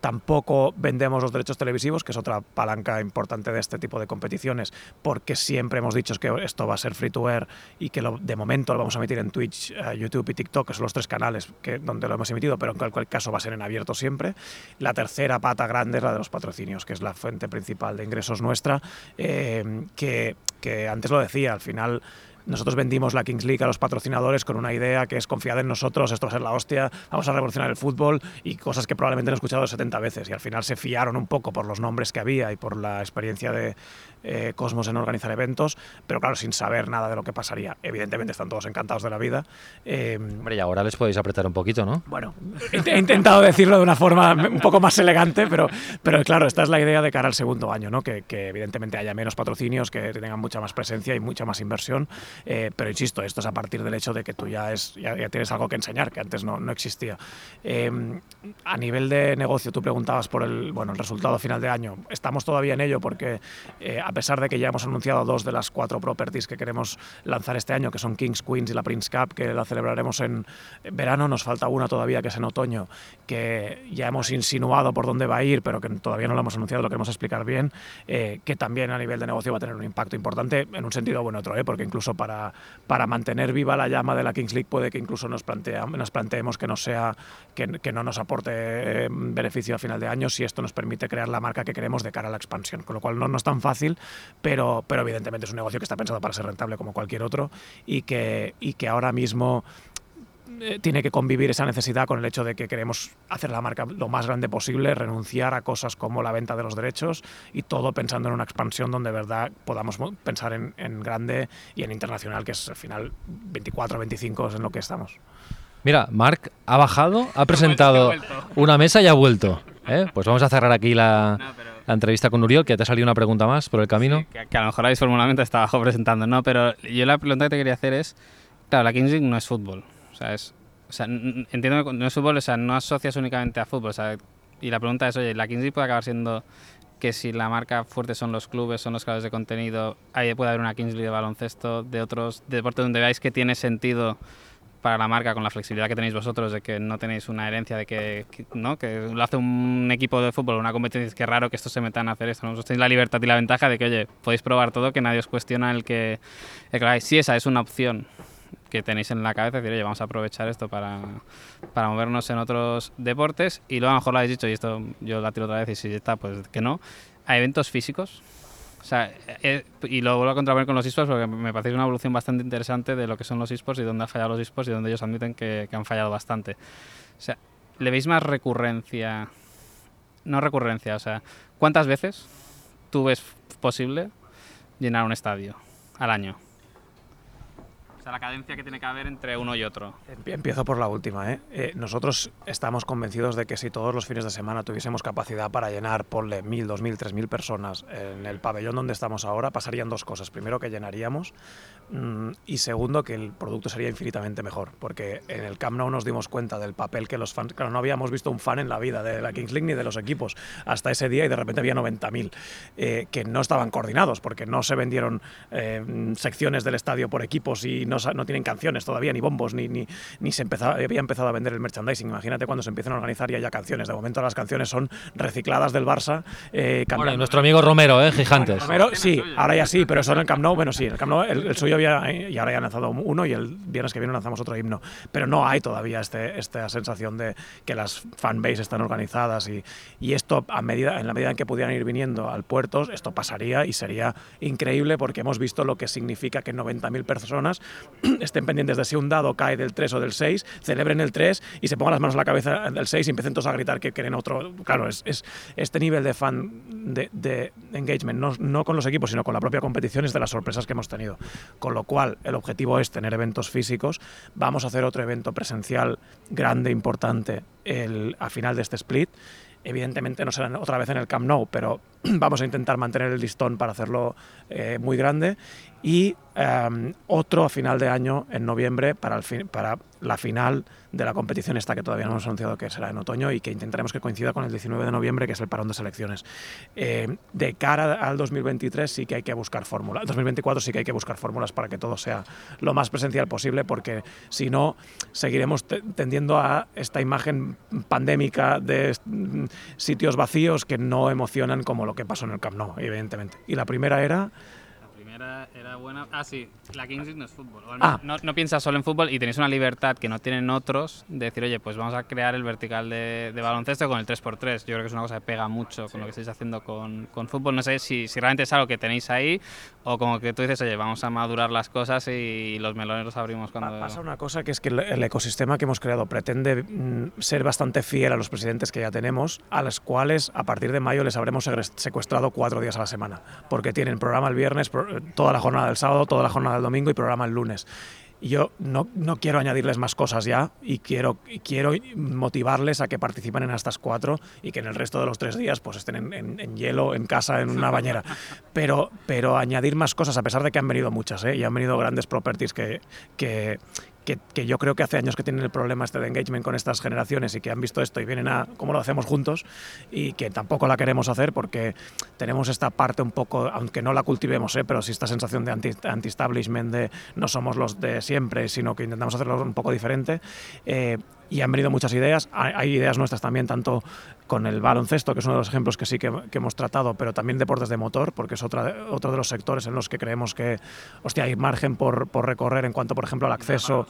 Speaker 6: vendemos los derechos televisivos, que es otra palanca importante de este tipo de competiciones, porque siempre hemos dicho que esto va a ser free to air y que de momento lo vamos a emitir en Twitch, uh, YouTube y TikTok, que son los tres canales donde lo hemos emitido, pero en cualquier caso va a ser en abierto siempre. La tercera pata grande es la de los patrocinios, que es la fuente principal de ingresos nuestra, eh, que, que antes lo decía, al final nosotros vendimos la Kings League a los patrocinadores con una idea que es confiad en nosotros, esto va a ser la hostia, vamos a revolucionar el fútbol y cosas que probablemente han escuchado 70 veces. Y al final se fiaron un poco por los nombres que había y por la experiencia de eh, Cosmos en organizar eventos, pero claro, sin saber nada de lo que pasaría. Evidentemente están todos encantados de la vida. Eh,
Speaker 1: Hombre, y ahora les podéis apretar un poquito, ¿no?
Speaker 6: Bueno, he, he, intentado decirlo de una forma un poco más elegante, pero, pero claro, esta es la idea de cara al segundo año, ¿no? que, que evidentemente haya menos patrocinios, que tengan mucha más presencia y mucha más inversión. Eh, pero insisto, esto es a partir del hecho de que tú ya, es, ya, ya tienes algo que enseñar, que antes no, no existía. Eh, a nivel de negocio, tú preguntabas por el, bueno, el resultado final de año. Estamos todavía en ello porque eh, a pesar de que ya hemos anunciado dos de las cuatro properties que queremos lanzar este año, que son Kings, Queens y la Prince Cup, que la celebraremos en verano, nos falta una todavía que es en otoño, que ya hemos insinuado por dónde va a ir, pero que todavía no lo hemos anunciado, lo queremos explicar bien, eh, que también a nivel de negocio va a tener un impacto importante en un sentido bueno otro, ¿eh? porque incluso para, para mantener viva la llama de la Kings League puede que incluso nos, plantea, nos planteemos que no, sea, que no nos aporte eh, beneficio a final de año si esto nos permite crear la marca que queremos de cara a la expansión, con lo cual no, no es tan fácil, pero, pero evidentemente es un negocio que está pensado para ser rentable como cualquier otro y que, y que ahora mismo eh, tiene que convivir esa necesidad con el hecho de que queremos hacer la marca lo más grande posible, renunciar a cosas como la venta de los derechos y todo pensando en una expansión donde de verdad podamos pensar en, en grande y en internacional, que es al final 24, 25 es en lo que estamos.
Speaker 1: Mira, Marc ha bajado, ha presentado una mesa y ha vuelto. ¿eh? Pues vamos a cerrar aquí la, no, pero... la, entrevista con Uriol, que te ha salido una pregunta más por el camino.
Speaker 7: Sí, que, que, a lo mejor habéis formalmente está abajo presentando, ¿no? Pero yo la pregunta que te quería hacer es, claro, la Kings League no es fútbol. O sea, es, o sea, entiendo que no es fútbol, o sea, no asocias únicamente a fútbol. O sea, y la pregunta es, oye, ¿la Kings League puede acabar siendo que si la marca fuerte son los clubes, son los creadores de contenido, ahí puede haber una Kings League de baloncesto, de otros deportes donde veáis que tiene sentido para la marca con la flexibilidad que tenéis vosotros de que no tenéis una herencia de que, que no que lo hace un equipo de fútbol una competencia que es raro que estos se metan a hacer esto ¿no? vosotros tenéis la libertad y la ventaja de que oye podéis probar todo que nadie os cuestiona el que, el que sí esa es una opción que tenéis en la cabeza, decir, oye, vamos a aprovechar esto para, para movernos en otros deportes. Y luego a lo mejor lo habéis dicho, y esto yo la tiro otra vez, y si está, pues que no. ¿Hay eventos físicos? O sea, eh, y lo vuelvo a contraponer con los esports porque me parece una evolución bastante interesante de lo que son los esports y dónde han fallado los esports y dónde ellos admiten que, que han fallado bastante. O sea, ¿le veis más recurrencia? No recurrencia, o sea, ¿cuántas veces tú ves posible llenar un estadio al año? O sea, la cadencia que tiene que haber entre uno y otro.
Speaker 6: Empiezo por la última. ¿eh? Eh, nosotros estamos convencidos de que si todos los fines de semana tuviésemos capacidad para llenar, ponle mil, dos mil, tres mil personas en el pabellón donde estamos ahora, pasarían dos cosas. Primero, que llenaríamos y segundo, que el producto sería infinitamente mejor. Porque en el Camp Nou nos dimos cuenta del papel que los fans... Claro, no habíamos visto un fan en la vida de la Kings League ni de los equipos hasta ese día y de repente había 90.000 eh, que no estaban coordinados porque no se vendieron eh, secciones del estadio por equipos y no, no tienen canciones todavía, ni bombos, ni, ni, ni se empezaba, había empezado a vender el merchandising. Imagínate cuando se empiezan a organizar y haya canciones. De momento las canciones son recicladas del Barça. Eh,
Speaker 1: bueno, nuestro amigo Romero, ¿eh? Gigantes.
Speaker 6: Romero, sí, ahora ya sí, pero eso en el Camp Nou, bueno, sí, el Camp Nou, el, suyo había, y ahora ya han lanzado uno y el viernes que viene lanzamos otro himno. Pero no hay todavía este, esta sensación de que las fanbase están organizadas y, y esto, a medida, en la medida en que pudieran ir viniendo al puerto, esto pasaría y sería increíble porque hemos visto lo que significa que 90.000 personas estén pendientes de si un dado cae del 3 o del 6, celebren el 3 y se pongan las manos en la cabeza del 6 y empiecen todos a gritar que quieren otro. Claro, es, es este nivel de fan, de, de engagement, no, no, con los equipos, sino con la propia competición, es de las sorpresas que hemos tenido. Con lo cual, el objetivo es tener eventos físicos. Vamos a hacer otro evento presencial grande, importante, el, a final de este split. Evidentemente no será otra vez en el Camp Nou, pero vamos a intentar mantener el listón para hacerlo eh, muy grande. Y um, otro a final de año, en noviembre, para, el fin, para la final de la competición esta que todavía no hemos anunciado que será en otoño y que intentaremos que coincida con el 19 de noviembre, que es el parón de selecciones. Eh, de cara al 2023 sí que hay que buscar fórmulas. 2024 sí que hay que buscar fórmulas para que todo sea lo más presencial posible, porque si no, seguiremos tendiendo a esta imagen pandémica de sitios vacíos que no emocionan como lo que pasó en el Camp Nou, evidentemente. Y la primera era
Speaker 7: era, buena. Ah, sí, la Kings League no es fútbol. Ah. No, no, piensas solo en fútbol y tenéis una libertad que no tienen otros de decir, oye, pues vamos a crear el vertical de, baloncesto con el 3x3. Yo creo que es una cosa que pega mucho con lo que estáis haciendo con, con fútbol. No sé si, si, realmente es algo que tenéis ahí o como que tú dices, oye, vamos a madurar las cosas y los melones los abrimos cuando...
Speaker 6: Pasa una cosa que es que el ecosistema que hemos creado pretende mm, ser bastante fiel a los presidentes que ya tenemos, a los cuales a partir de mayo les habremos secuestrado cuatro días a la semana, porque tienen programa el viernes, toda la jornada del sábado, toda la jornada del domingo y programa el lunes. Yo no, no, quiero añadirles más cosas ya y quiero, quiero motivarles a que participen en estas cuatro y que en el resto de los tres días pues estén en, en, hielo, en casa, en una bañera. Pero, pero añadir más cosas, a pesar de que han venido muchas, ¿eh? y han venido grandes properties que, que, que, que, yo creo que hace años que tienen el problema este de engagement con estas generaciones y que han visto esto y vienen a cómo lo hacemos juntos y que tampoco la queremos hacer porque tenemos esta parte un poco, aunque no la cultivemos, ¿eh? pero sí esta sensación de anti-establishment, de no somos los de siempre, sino que intentamos hacerlo un poco diferente. Eh, y han venido muchas ideas. Hay, ideas nuestras también, tanto con el baloncesto, que es uno de los ejemplos que sí que, hemos tratado, pero también deportes de motor, porque es otro de los sectores en los que creemos que hostia, hay margen por, por recorrer en cuanto, por ejemplo, al acceso.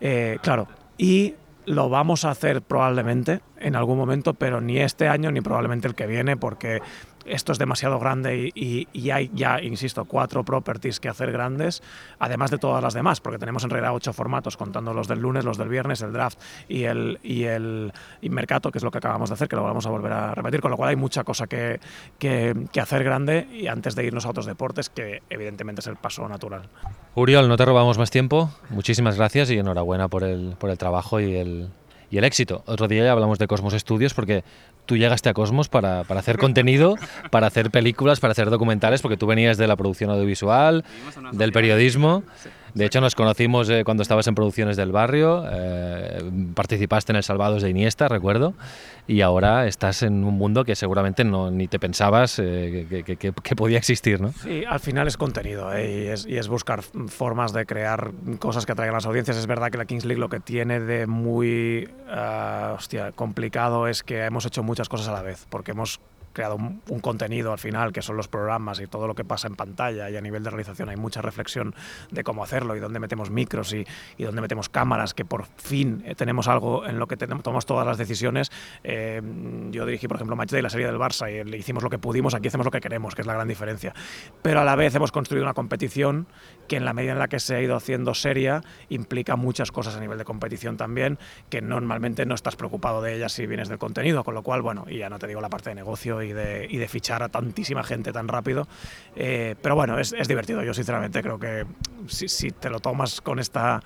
Speaker 6: Eh, claro, y lo vamos a hacer probablemente en algún momento, pero ni este año ni probablemente el que viene, porque esto es demasiado grande y, hay ya, insisto, cuatro properties que hacer grandes, además de todas las demás, porque tenemos en realidad ocho formatos, contando los del lunes, los del viernes, el draft y el, y el Mercato, que es lo que acabamos de hacer, que lo vamos a volver a repetir, con lo cual hay mucha cosa que, que, hacer grande y antes de irnos a otros deportes, que evidentemente es el paso natural.
Speaker 1: Uriol, no te robamos más tiempo, muchísimas gracias y enhorabuena por el, por el trabajo y el, y el éxito. Otro día ya hablamos de Cosmos Studios porque tú llegaste a Cosmos para, para, hacer contenido, para hacer películas, para hacer documentales, porque tú venías de la producción audiovisual, del periodismo. De hecho, nos conocimos eh, cuando estabas en Producciones del Barrio, eh, participaste en El Salvados de Iniesta, recuerdo, y ahora estás en un mundo que seguramente no, ni te pensabas eh, que, que, podía existir, ¿no?
Speaker 6: Sí, al final es contenido y es, buscar formas de crear cosas que atraigan a las audiencias. Es verdad que la Kings League lo que tiene de muy hostia, complicado es que hemos hecho muchas cosas a la vez, porque hemos creado un, contenido al final, que son los programas y todo lo que pasa en pantalla y a nivel de realización hay mucha reflexión de cómo hacerlo y dónde metemos micros y, y dónde metemos cámaras, que por fin eh, tenemos algo en lo que tenemos, tomamos todas las decisiones. Eh, yo dirigí, por ejemplo, Match Day, la serie del Barça, y le hicimos lo que pudimos, aquí hacemos lo que queremos, que es la gran diferencia. Pero a la vez hemos construido una competición que en la medida en la que se ha ido haciendo seria implica muchas cosas a nivel de competición también, que normalmente no estás preocupado de ellas si vienes del contenido, con lo cual, bueno, y ya no te digo la parte de negocio y de, y de fichar a tantísima gente tan rápido. Eh, pero bueno, es, es, divertido. Yo sinceramente creo que si, si te lo tomas con esta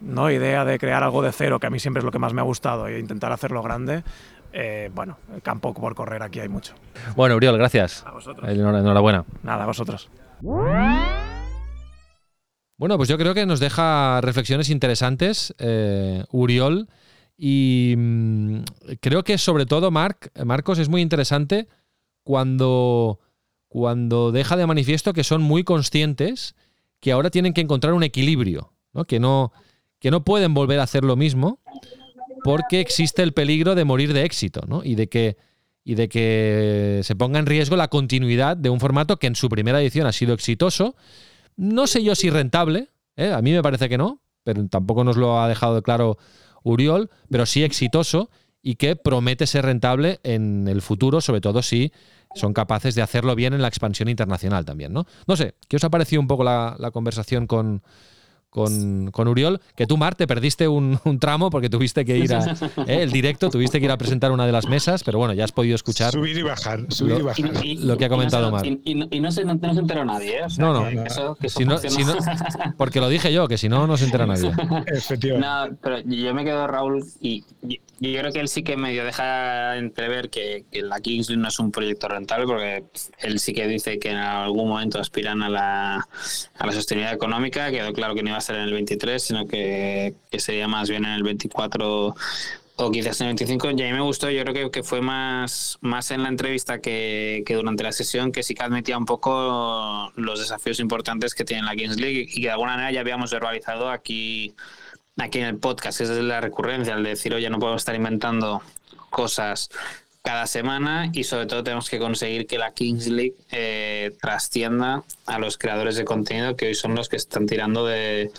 Speaker 6: ¿no? idea de crear algo de cero, que a mí siempre es lo que más me ha gustado, e intentar hacerlo grande, eh, bueno, el campo por correr aquí hay mucho.
Speaker 1: Bueno, Uriol, gracias.
Speaker 6: A vosotros.
Speaker 1: Enhorabuena.
Speaker 6: Nada, a vosotros.
Speaker 1: Bueno, pues yo creo que nos deja reflexiones interesantes, eh, Uriol. Y mmm, creo que sobre todo, Marc, Marcos, es muy interesante cuando, cuando deja de manifiesto que son muy conscientes que ahora tienen que encontrar un equilibrio ¿no? Que, no, que no pueden volver a hacer lo mismo porque existe el peligro de morir de éxito ¿no? y, de que, y de que se ponga en riesgo la continuidad de un formato que en su primera edición ha sido exitoso. No sé yo si rentable, ¿eh? a mí me parece que no, pero tampoco nos lo ha dejado de claro Uriol, pero sí exitoso y que promete ser rentable en el futuro, sobre todo si son capaces de hacerlo bien en la expansión internacional también, ¿no? No sé, ¿qué os ha parecido un poco la conversación con, con, con, Uriol, que tú, Mar, te perdiste un, un tramo porque tuviste que ir a eh, el directo, tuviste que ir a presentar una de las mesas, pero bueno, ya has podido escuchar.
Speaker 3: Subir y bajar, subir
Speaker 1: lo,
Speaker 3: y bajar.
Speaker 1: lo que ha comentado
Speaker 2: no
Speaker 1: Mar.
Speaker 2: Y, y, y, no, se, no, no, se, enteró nadie, ¿eh? O sea,
Speaker 1: no, no.
Speaker 2: Que, que eso, que eso
Speaker 1: si no, si no, porque lo dije yo, que si no, no se entera nadie.
Speaker 3: Efectivamente.
Speaker 2: No, pero yo me quedo, Raúl, y yo creo que él sí que medio deja entrever que, que la Kingsley no es un proyecto rentable, porque él sí que dice que en algún momento aspiran a la, a la sostenibilidad económica. Quedó claro que no iba a ser en el 23, sino que, que sería más bien en el 24 o quizás en el 25. Y a mí me gustó, yo creo que, que fue más, más en la entrevista que, que, durante la sesión, que sí que admitía un poco los desafíos importantes que tiene la Kings League y que de alguna manera ya habíamos verbalizado aquí aquí en el podcast, esa es la recurrencia, el decir, oye, no podemos estar inventando cosas cada semana y sobre todo tenemos que conseguir que la Kings League eh, trascienda a los creadores de contenido que hoy son los que están tirando de,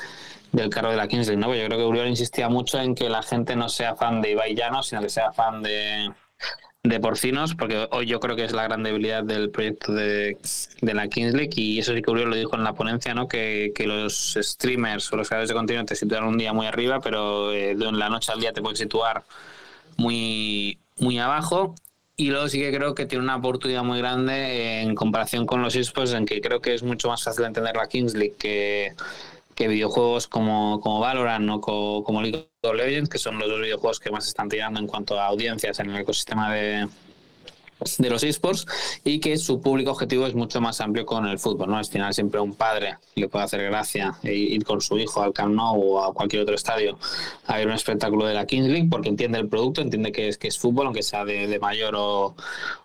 Speaker 2: del carro de la Kings League. ¿no? Yo creo que Uriol insistía mucho en que la gente no sea fan de Ibai Llano, sino que sea fan de, de porcinos, porque hoy yo creo que es la gran debilidad del proyecto de, de la Kings League y eso sí que Uriol lo dijo en la ponencia, ¿no? Que, que los streamers o los creadores de contenido te sitúan un día muy arriba, pero eh, de la noche al día te pueden situar muy, muy abajo. Y luego sí que creo que tiene una oportunidad muy grande en comparación con los esports, en que creo que es mucho más fácil entender la Kings League que, que videojuegos como, como Valorant o como, como League of Legends, que son los dos videojuegos que más están tirando en cuanto a audiencias en el ecosistema de, de los esports y que su público objetivo es mucho más amplio con el fútbol. ¿no? Al final siempre un padre le puede hacer gracia ir con su hijo al Camp Nou o a cualquier otro estadio a ver un espectáculo de la Kings League porque entiende el producto, entiende que es, que es fútbol, aunque sea de, de mayor o,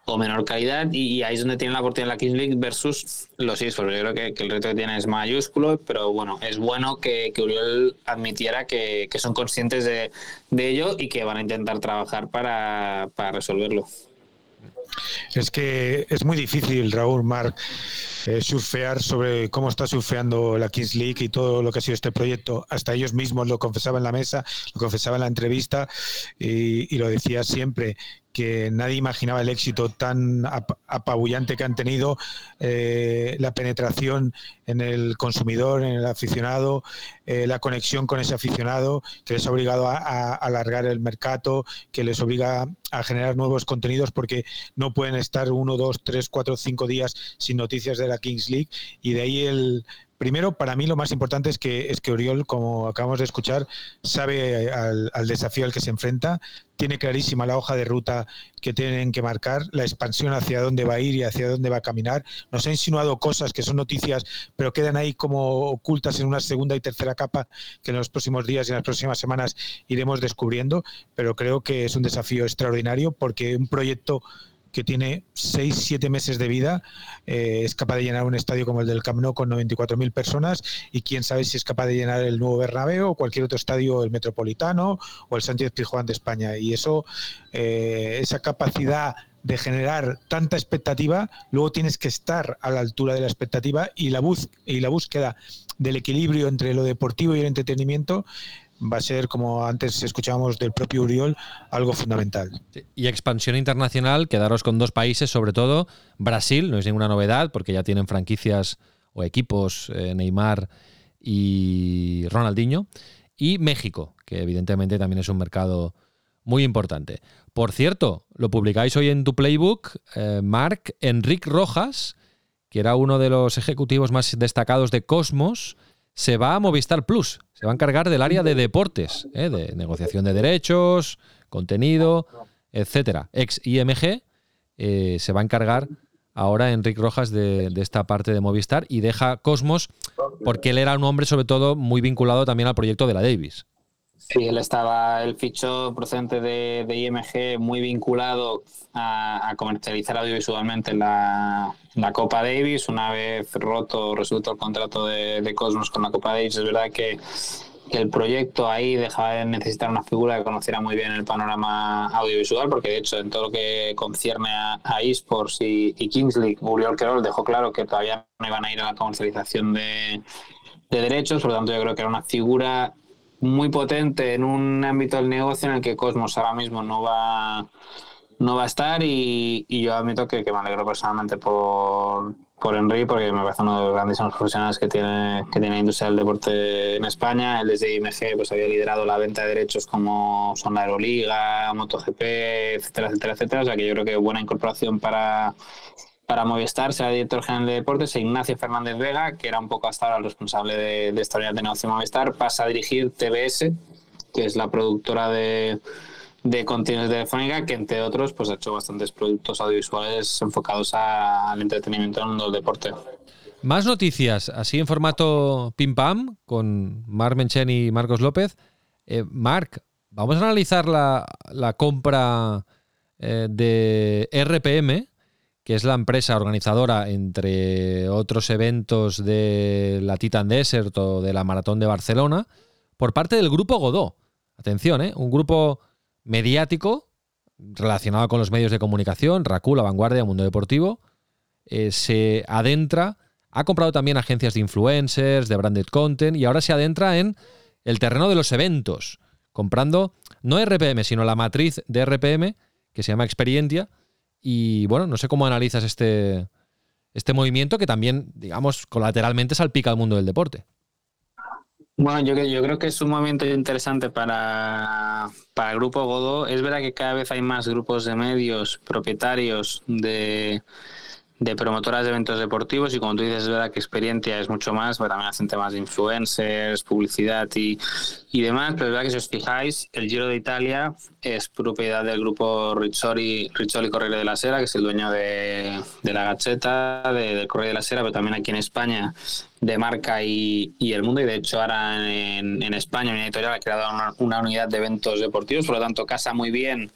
Speaker 2: o, menor calidad y, ahí es donde tiene la oportunidad la Kings League versus los esports. Yo creo que, el reto que tiene es mayúsculo, pero bueno, es bueno que, que Uriol admitiera que, que son conscientes de, de ello y que van a intentar trabajar para, para resolverlo.
Speaker 3: Es que es muy difícil, Raúl, Marc, eh, surfear sobre cómo está surfeando la Kings League y todo lo que ha sido este proyecto. Hasta ellos mismos lo confesaban en la mesa, lo confesaban en la entrevista y, y lo decía siempre que nadie imaginaba el éxito tan ap apabullante que han tenido, eh, la penetración en el consumidor, en el aficionado, eh, la conexión con ese aficionado, que les ha obligado a, alargar el mercado, que les obliga a generar nuevos contenidos porque no pueden estar uno, dos, tres, cuatro, cinco días sin noticias de la Kings League. Y de ahí el, primero, para mí lo más importante es que, es que Oriol, como acabamos de escuchar, sabe al, al, desafío al que se enfrenta, tiene clarísima la hoja de ruta que tienen que marcar, la expansión hacia dónde va a ir y hacia dónde va a caminar. Nos ha insinuado cosas que son noticias, pero quedan ahí como ocultas en una segunda y tercera capa que en los próximos días y en las próximas semanas iremos descubriendo, pero creo que es un desafío extraordinario porque un proyecto que tiene 6, 7 meses de vida, eh, es capaz de llenar un estadio como el del Camp Nou con 94.000 personas y quién sabe si es capaz de llenar el nuevo Bernabéu o cualquier otro estadio, el Metropolitano o el Sánchez Pizjuán de España. Y eso, eh, esa capacidad de generar tanta expectativa, luego tienes que estar a la altura de la expectativa y la, bus y la búsqueda del equilibrio entre lo deportivo y el entretenimiento va a ser, como antes escuchábamos del propio Uriol, algo fundamental.
Speaker 1: Y expansión internacional, quedaros con dos países, sobre todo Brasil, no es ninguna novedad, porque ya tienen franquicias o equipos, eh, Neymar y Ronaldinho, y México, que evidentemente también es un mercado muy importante. Por cierto, lo publicáis hoy en tu playbook, eh, Marc Enrique Rojas, que era uno de los ejecutivos más destacados de Cosmos, se va a Movistar Plus, se va a encargar del área de deportes, ¿eh? de negociación de derechos, contenido, etcétera. Ex IMG eh, se va a encargar ahora Enrique Rojas de, esta parte de Movistar y deja Cosmos porque él era un hombre sobre todo muy vinculado también al proyecto de la Davis.
Speaker 2: Sí, él estaba, el ficho procedente de, de IMG muy vinculado a, comercializar audiovisualmente la, la, Copa Davis. Una vez roto, resuelto el contrato de, de Cosmos con la Copa Davis, es verdad que el proyecto ahí dejaba de necesitar una figura que conociera muy bien el panorama audiovisual, porque de hecho en todo lo que concierne a, esports y, Kings League, Uriol Querol dejó claro que todavía no iban a ir a la comercialización de, derechos, por lo tanto yo creo que era una figura muy potente en un ámbito del negocio en el que Cosmos ahora mismo no va no va a estar y, yo admito que, que me alegro personalmente por, por Henry porque me parece uno de los grandísimos profesionales que tiene, que tiene la industria del deporte en España. Él desde IMG pues, había liderado la venta de derechos como son la Aeroliga, MotoGP, etcétera, etcétera, etcétera. O sea que yo creo que buena incorporación para, para Movistar, será director general de deportes, e Ignacio Fernández Vega, que era un poco hasta ahora el responsable de, de esta unidad de negocio Movistar, pasa a dirigir TBS, que es la productora de de contenidos de Telefónica, que entre otros pues ha hecho bastantes productos audiovisuales enfocados al entretenimiento en el mundo del deporte.
Speaker 1: Más noticias, así en formato pim pam, con Marc Menchen y Marcos López. Eh, Marc, vamos a analizar la, compra eh, de RPM, que es la empresa organizadora, entre otros eventos de la Titan Desert o de la Maratón de Barcelona, por parte del grupo Godó. Atención, ¿eh? un grupo mediático relacionado con los medios de comunicación, Racul, La Vanguardia, Mundo Deportivo, eh, se adentra, ha comprado también agencias de influencers, de branded content y ahora se adentra en el terreno de los eventos, comprando no RPM, sino la matriz de RPM, que se llama Experientia. Y bueno, no sé cómo analizas este, este movimiento que también, digamos, colateralmente salpica al mundo del deporte.
Speaker 2: Bueno, yo, yo creo que es un momento interesante para, para el grupo Godó. Es verdad que cada vez hay más grupos de medios propietarios de, de promotoras de eventos deportivos y como tú dices, es verdad que experiencia es mucho más, pero también hacen temas de influencers, publicidad y, y demás, pero es verdad que si os fijáis, el Giro de Italia es propiedad del grupo Rizzoli, Rizzoli Corriere de la Sera, que es el dueño de, de la Gacheta, de, del Corriere de la Sera, pero también aquí en España de marca y, y el mundo y de hecho ahora en, en España una editorial ha creado una, una unidad de eventos deportivos, por lo tanto casa muy bien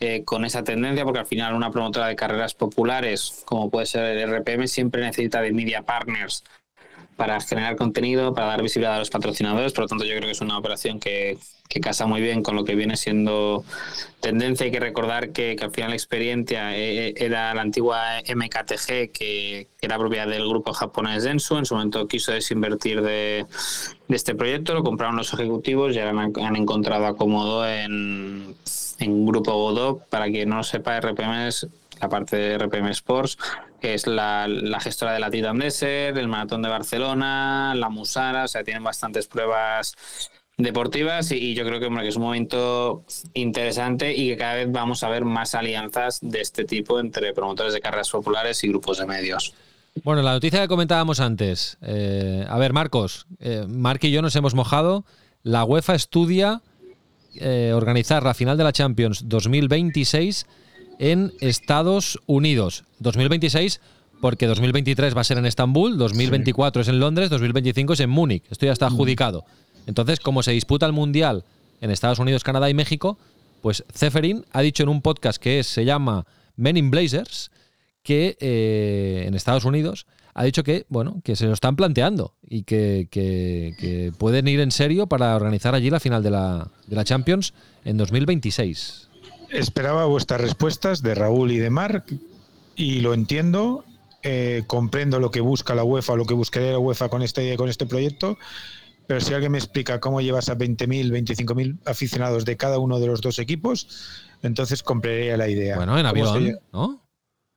Speaker 2: eh, con esa tendencia, porque al final una promotora de carreras populares, como puede ser el RPM, siempre necesita de media partners para generar contenido, para dar visibilidad a los patrocinadores. Por lo tanto, yo creo que es una operación que, casa muy bien con lo que viene siendo tendencia. Hay que recordar que, al final la experiencia eh, era la antigua MKTG, que, era propiedad del grupo japonés Densu. En su momento quiso desinvertir de, este proyecto, lo compraron los ejecutivos y ahora han encontrado acomodo en en Grupo Godó, para quien no sepa, RPM es la parte de RPM Sports, es la, gestora de la Titan Desert, el Maratón de Barcelona, la Musara, o sea, tienen bastantes pruebas deportivas y, yo creo que, es un momento interesante y que cada vez vamos a ver más alianzas de este tipo entre promotores de carreras populares y grupos de medios.
Speaker 1: Bueno, la noticia que comentábamos antes. Eh, a ver, Marcos, eh, Marc y yo nos hemos mojado. La UEFA estudia eh, organizar la final de la Champions 2026 en Estados Unidos. 2026 porque 2023 va a ser en Estambul, 2024 es en Londres, 2025 es en Múnich. Esto ya está adjudicado. Entonces, como se disputa el Mundial en Estados Unidos, Canadá y México, pues Zeferin ha dicho en un podcast que se llama Men in Blazers que eh, en Estados Unidos ha dicho que, bueno, que se lo están planteando y que, pueden ir en serio para organizar allí la final de la, de la Champions en 2026.
Speaker 3: Esperaba vuestras respuestas de Raúl y de Marc y lo entiendo. Eh, comprendo lo que busca la UEFA, lo que buscaría la UEFA con este, con este proyecto, pero si alguien me explica cómo llevas a 20.000, 25.000 aficionados de cada uno de los dos equipos, entonces compraría la idea.
Speaker 1: Bueno, en avión, ¿no?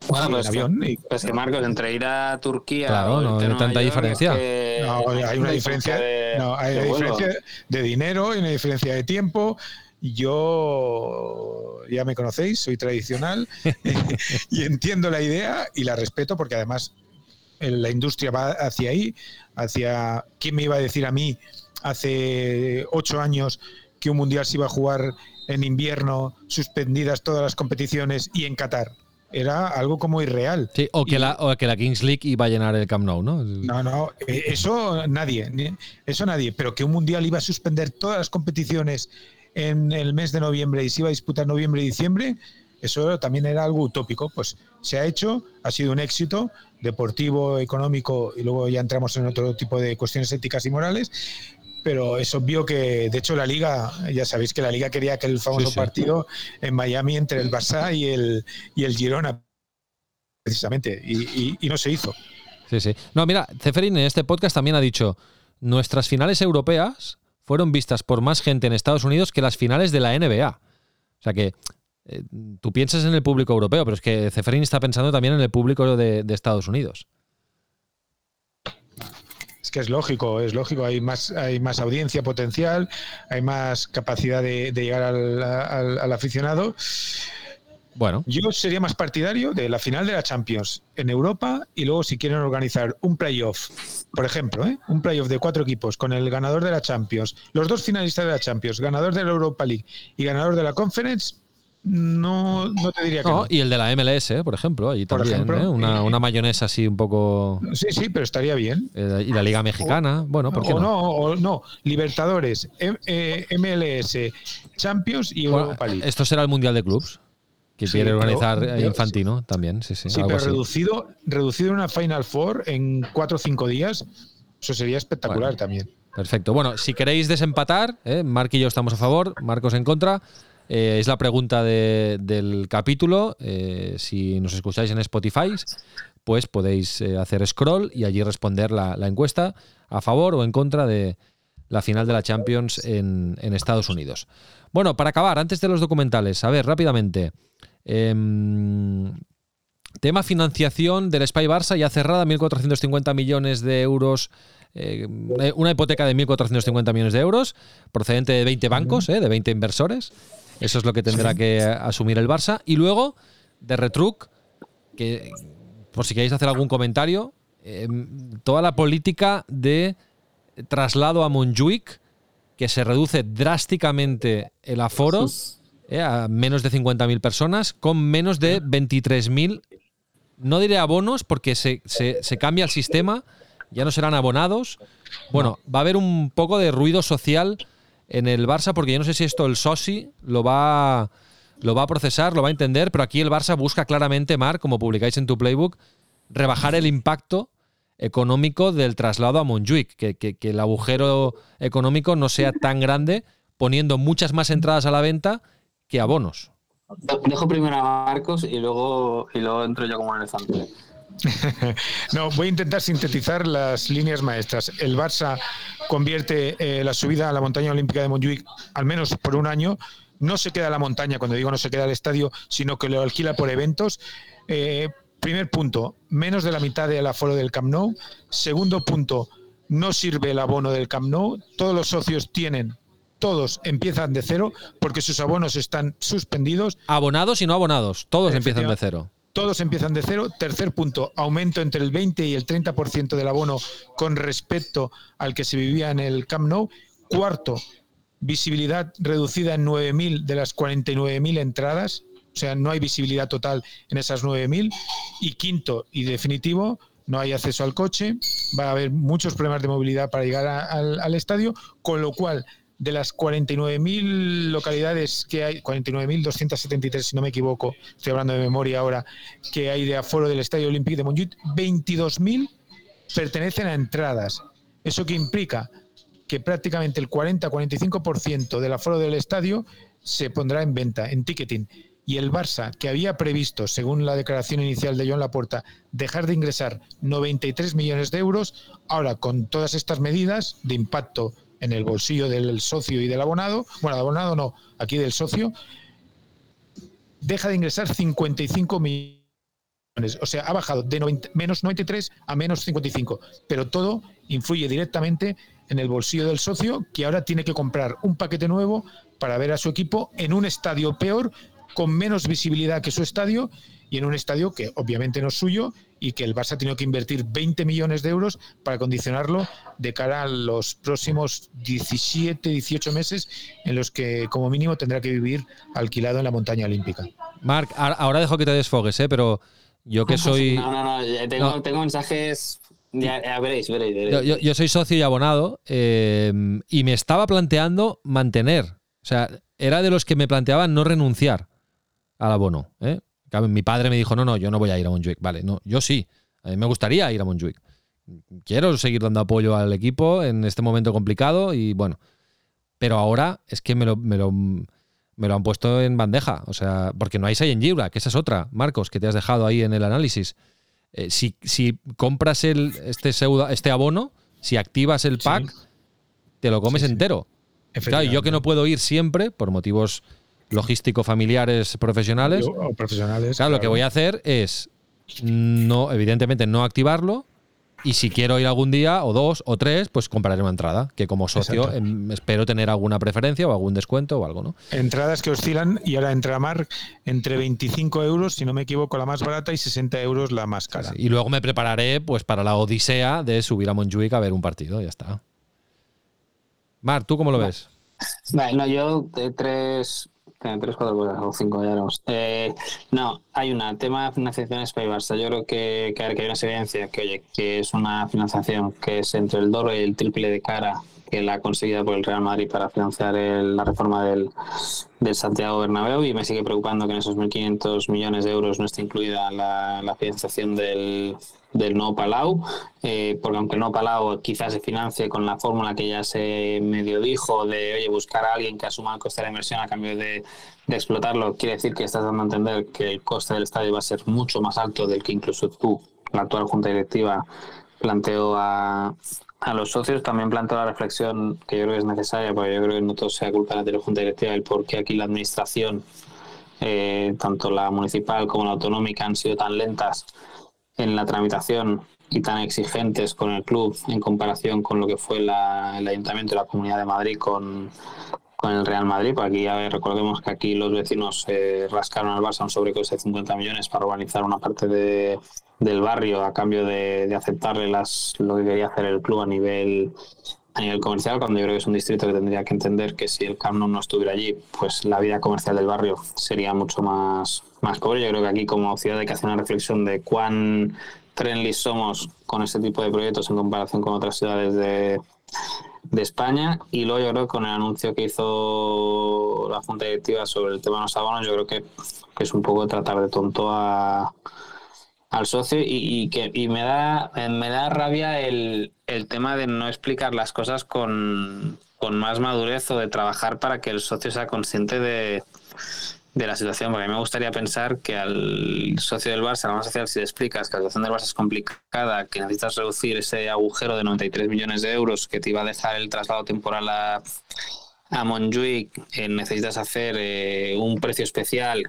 Speaker 2: Bueno, pues, avión pues que Marcos, entre ir a Turquía.
Speaker 1: Claro, no hay tanta diferencia.
Speaker 3: No, hay una diferencia, de, no, hay una diferencia de dinero y una diferencia de tiempo. Yo ya me conocéis, soy tradicional y entiendo la idea y la respeto porque además la industria va hacia ahí, hacia quién me iba a decir a mí hace ocho años que un mundial se iba a jugar en invierno, suspendidas todas las competiciones y en Qatar era algo como irreal.
Speaker 1: Sí, o que,
Speaker 3: Y-
Speaker 1: la, o que la Kings League iba a llenar el Camp Nou, ¿no?
Speaker 3: No, no, eh, eso nadie, eso nadie, pero que un mundial iba a suspender todas las competiciones en el mes de noviembre y se iba a disputar noviembre y diciembre, eso también era algo utópico. Pues se ha hecho, ha sido un éxito deportivo, económico y luego ya entramos en otro tipo de cuestiones éticas y morales. Pero es obvio que, de hecho, la liga, ya sabéis que la liga quería que el famoso
Speaker 1: sí.
Speaker 3: partido en Miami entre el Barça y el, y el Girona, precisamente, y, y- y no se hizo.
Speaker 1: Sí, sí. No, mira, Ceferin en este podcast también ha dicho, nuestras finales europeas fueron vistas por más gente en Estados Unidos que las finales de la NBA. O sea que eh, tú piensas en el público europeo, pero es que Ceferin está pensando también en el público de, de Estados Unidos.
Speaker 3: Es que es lógico, es lógico. Hay más, hay más audiencia potencial, hay más capacidad de, de llegar al, al- al aficionado.
Speaker 1: Bueno,
Speaker 3: Yo sería más partidario de la final de la Champions en Europa y luego si quieren organizar un playoff, por ejemplo, ¿eh? un playoff de cuatro equipos con el ganador de la Champions, los dos finalistas de la Champions, ganador de la Europa League y ganador de la Conference, no, no te diría que
Speaker 1: no,
Speaker 3: no.
Speaker 1: y el de la MLS, por ejemplo, ahí
Speaker 3: Por
Speaker 1: también,
Speaker 3: ejemplo,
Speaker 1: ¿eh? una,
Speaker 3: eh,
Speaker 1: una mayonesa así un poco...
Speaker 3: Sí, sí, pero estaría bien.
Speaker 1: eh, y la Liga Mexicana, bueno, ¿por qué
Speaker 3: o
Speaker 1: no?
Speaker 3: no, o no, Libertadores, M- eh, MLS, Champions y
Speaker 1: Bueno,
Speaker 3: Europa League.
Speaker 1: esto será el Mundial de Clubs, que
Speaker 3: Sí,
Speaker 1: quiere organizar eh,
Speaker 3: pero-
Speaker 1: Infantino también, sí, sí.
Speaker 3: Sí, pero
Speaker 1: así.
Speaker 3: reducido, reducido en una Final Four en cuatro o cinco días, eso sería espectacular
Speaker 1: Bueno.
Speaker 3: también.
Speaker 1: Perfecto. Bueno, si queréis desempatar, ¿eh? Marc y yo estamos a favor, Marcos en contra. Eh, es la pregunta de- del capítulo. eh, si nos escucháis en Spotify, pues podéis eh, hacer scroll y allí responder la, encuesta a favor o en contra de la final de la Champions en, Estados Unidos. Bueno, para acabar, antes de los documentales, a ver, rápidamente. em, Tema financiación del Spy Barça ya cerrada, 1.450 millones de euros, una hipoteca de 1.450 millones de euros, procedente de 20 bancos, eh, de 20 inversores. Eso es lo que tendrá que asumir el Barça. Y luego, de Retruc, que por si queréis hacer algún comentario, eh, toda la política de traslado a Montjuic, que se reduce drásticamente el aforo eh, a menos de 50.000 personas, con menos de 23.000, no diré abonos, porque se, se- se cambia el sistema, ya no serán abonados. Bueno, va a haber un poco de ruido social en el Barça, porque yo no sé si esto el Sosi lo va, lo va a procesar, lo va a entender, pero aquí el Barça busca claramente, Mar, como publicáis en tu playbook, rebajar el impacto económico del traslado a Montjuic, que, que- el agujero económico no sea tan grande, poniendo muchas más entradas a la venta que abonos.
Speaker 2: Dejo primero a Marcos y luego, y luego entro yo como elefante.
Speaker 3: No, voy a intentar sintetizar las líneas maestras. El Barça convierte eh, la subida a la montaña olímpica de Montjuic, al menos por un año. No se queda la montaña, cuando digo no se queda el estadio, sino que lo alquila por eventos. Eh, primer punto, menos de la mitad del aforo del Camp Nou. Segundo punto, no sirve el abono del Camp Nou. Todos los socios tienen, todos empiezan de cero, porque sus abonos están suspendidos.
Speaker 1: Abonados y no abonados, todos empiezan de cero.
Speaker 3: Todos empiezan de cero. Tercer punto, aumento entre el 20 y el 30% del abono con respecto al que se vivía en el Camp Nou. Cuarto, visibilidad reducida en 9.000 de las 49.000 entradas. O sea, no hay visibilidad total en esas 9.000. Y quinto y definitivo, no hay acceso al coche. Va a haber muchos problemas de movilidad para llegar al estadio, con lo cual de las 49.000 localidades que hay, 49.273 si no me equivoco, estoy hablando de memoria ahora, que hay de aforo del Estadio Olímpico de Montjuic, 22.000 pertenecen a entradas. ¿Eso qué implica? Que prácticamente el 40-45% del aforo del estadio se pondrá en venta, en ticketing. Y el Barça, que había previsto, según la declaración inicial de Joan Laporta, dejar de ingresar 93 millones de euros, ahora con todas estas medidas de impacto en el bolsillo del socio y del abonado, bueno, del abonado no, aquí del socio, deja de ingresar 55 millones. O sea, ha bajado de 90 menos 93 a menos 55. Pero todo influye directamente en el bolsillo del socio, que ahora tiene que comprar un paquete nuevo para ver a su equipo en un estadio peor, con menos visibilidad que su estadio, y en un estadio que obviamente no es suyo y que el Barça ha tenido que invertir 20 millones de euros para condicionarlo de cara a los próximos 17, 18 meses en los que como mínimo tendrá que vivir alquilado en la montaña olímpica.
Speaker 1: Marc, ahora dejo que te desfogues, ¿eh? pero yo que soy.
Speaker 2: No, no, no, tengo, tengo mensajes. Ya, veréis, veréis.
Speaker 1: Yo, soy socio y abonado eh, y me estaba planteando mantener. O sea, era de los que me planteaban no renunciar al abono. ¿eh? Mi padre me dijo: no, no, yo no voy a ir a Montjuic. Vale, no, yo sí. A mí me gustaría ir a Montjuic. Quiero seguir dando apoyo al equipo en este momento complicado y bueno. Pero ahora es que me lo, me lo me lo han puesto en bandeja. O sea, porque no hay en Giura, que esa es otra, Marcos, que te has dejado ahí en el análisis. Eh, si, compras el, este, este abono, si activas el pack, te lo comes entero. Claro, y yo que no puedo ir siempre por motivos logísticos, familiares, profesionales.
Speaker 3: O profesionales.
Speaker 1: claro, lo que voy a hacer es no, evidentemente, no activarlo y si quiero ir algún día, o dos, o tres, pues compraré una entrada, que como socio em, espero tener alguna preferencia o algún descuento o algo, ¿no?
Speaker 3: Entradas que oscilan, y ahora entra Mar, entre 25 euros, si no me equivoco, la más barata, y 60 euros la más cara.
Speaker 1: y luego me prepararé pues para la odisea de subir a Montjuic a ver un partido, ya está. Mar, ¿tú cómo lo ves?
Speaker 2: no, yo de tres, tres, cuatro cosas, o cinco, ya. Eh, no, hay una, tema de financiación es Barça. Yo creo que, que, hay una evidencia que, oye, que es una financiación que es entre el doro y el triple de cara que la ha conseguido por el Real Madrid para financiar la reforma del, del, Santiago Bernabéu y me sigue preocupando que en esos 1.500 millones de euros no esté incluida la financiación del, del nuevo Palau, eh, porque aunque el nuevo Palau quizás se financie con la fórmula que ya se medio dijo de oye buscar a alguien que asuma el coste de la inversión a cambio de, de, explotarlo, quiere decir que estás dando a entender que el coste del estadio va a ser mucho más alto del que incluso tú, la actual junta directiva, planteó a, a los socios. También planteo la reflexión que yo creo que es necesaria, porque yo creo que no todo sea culpa de la junta directiva, el por qué aquí la administración, eh, tanto la municipal como la autonómica, han sido tan lentas en la tramitación y tan exigentes con el club en comparación con lo que fue el Ayuntamiento y la Comunidad de Madrid con, con el Real Madrid. Porque aquí ya recordemos que aquí los vecinos eh, rascaron al Barça un sobrecoste de 50 millones para urbanizar una parte de, del barrio a cambio de, de, aceptarle las, lo que quería hacer el club a nivel a nivel comercial, cuando yo creo que es un distrito que tendría que entender que si el Camp no estuviera allí, pues la vida comercial del barrio sería mucho más, más pobre. Yo creo que aquí como ciudad hay que hacer una reflexión de cuán friendly somos con este tipo de proyectos en comparación con otras ciudades de, de España. Y luego yo creo que con el anuncio que hizo la Junta Directiva sobre el tema de los abonos, yo creo que, que es un poco tratar de tonto a al socio y, que y me da me da rabia el, el, tema de no explicar las cosas con, con, más madurez o de trabajar para que el socio sea consciente de, de la situación, porque a mí me gustaría pensar que al socio del Barça, vamos a hacer si le explicas que la situación del Barça es complicada, que necesitas reducir ese agujero de 93 millones de euros que te iba a dejar el traslado temporal a, a Montjuic, eh, necesitas hacer eh, un precio especial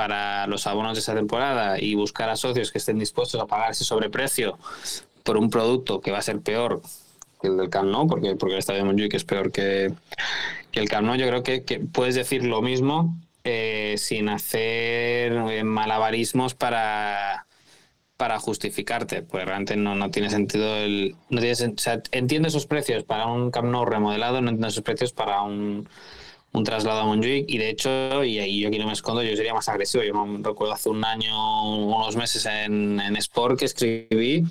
Speaker 2: para los abonos de esa temporada y buscar a socios que estén dispuestos a pagar ese sobreprecio por un producto que va a ser peor que el del Camp Nou, porque, porque el Estadio Montjuic es peor que, que el Camp Nou, yo creo que, que puedes decir lo mismo eh, sin hacer eh, malabarismos para para justificarte, pues realmente no, no tiene sentido el... No tiene, o sea, entiendo esos precios para un Camp Nou remodelado, no entiendo esos precios para un un traslado a Montjuic y de hecho, y ahí yo aquí no me escondo, yo sería más agresivo. Yo me recuerdo hace un año, unos meses en, en Sport que escribí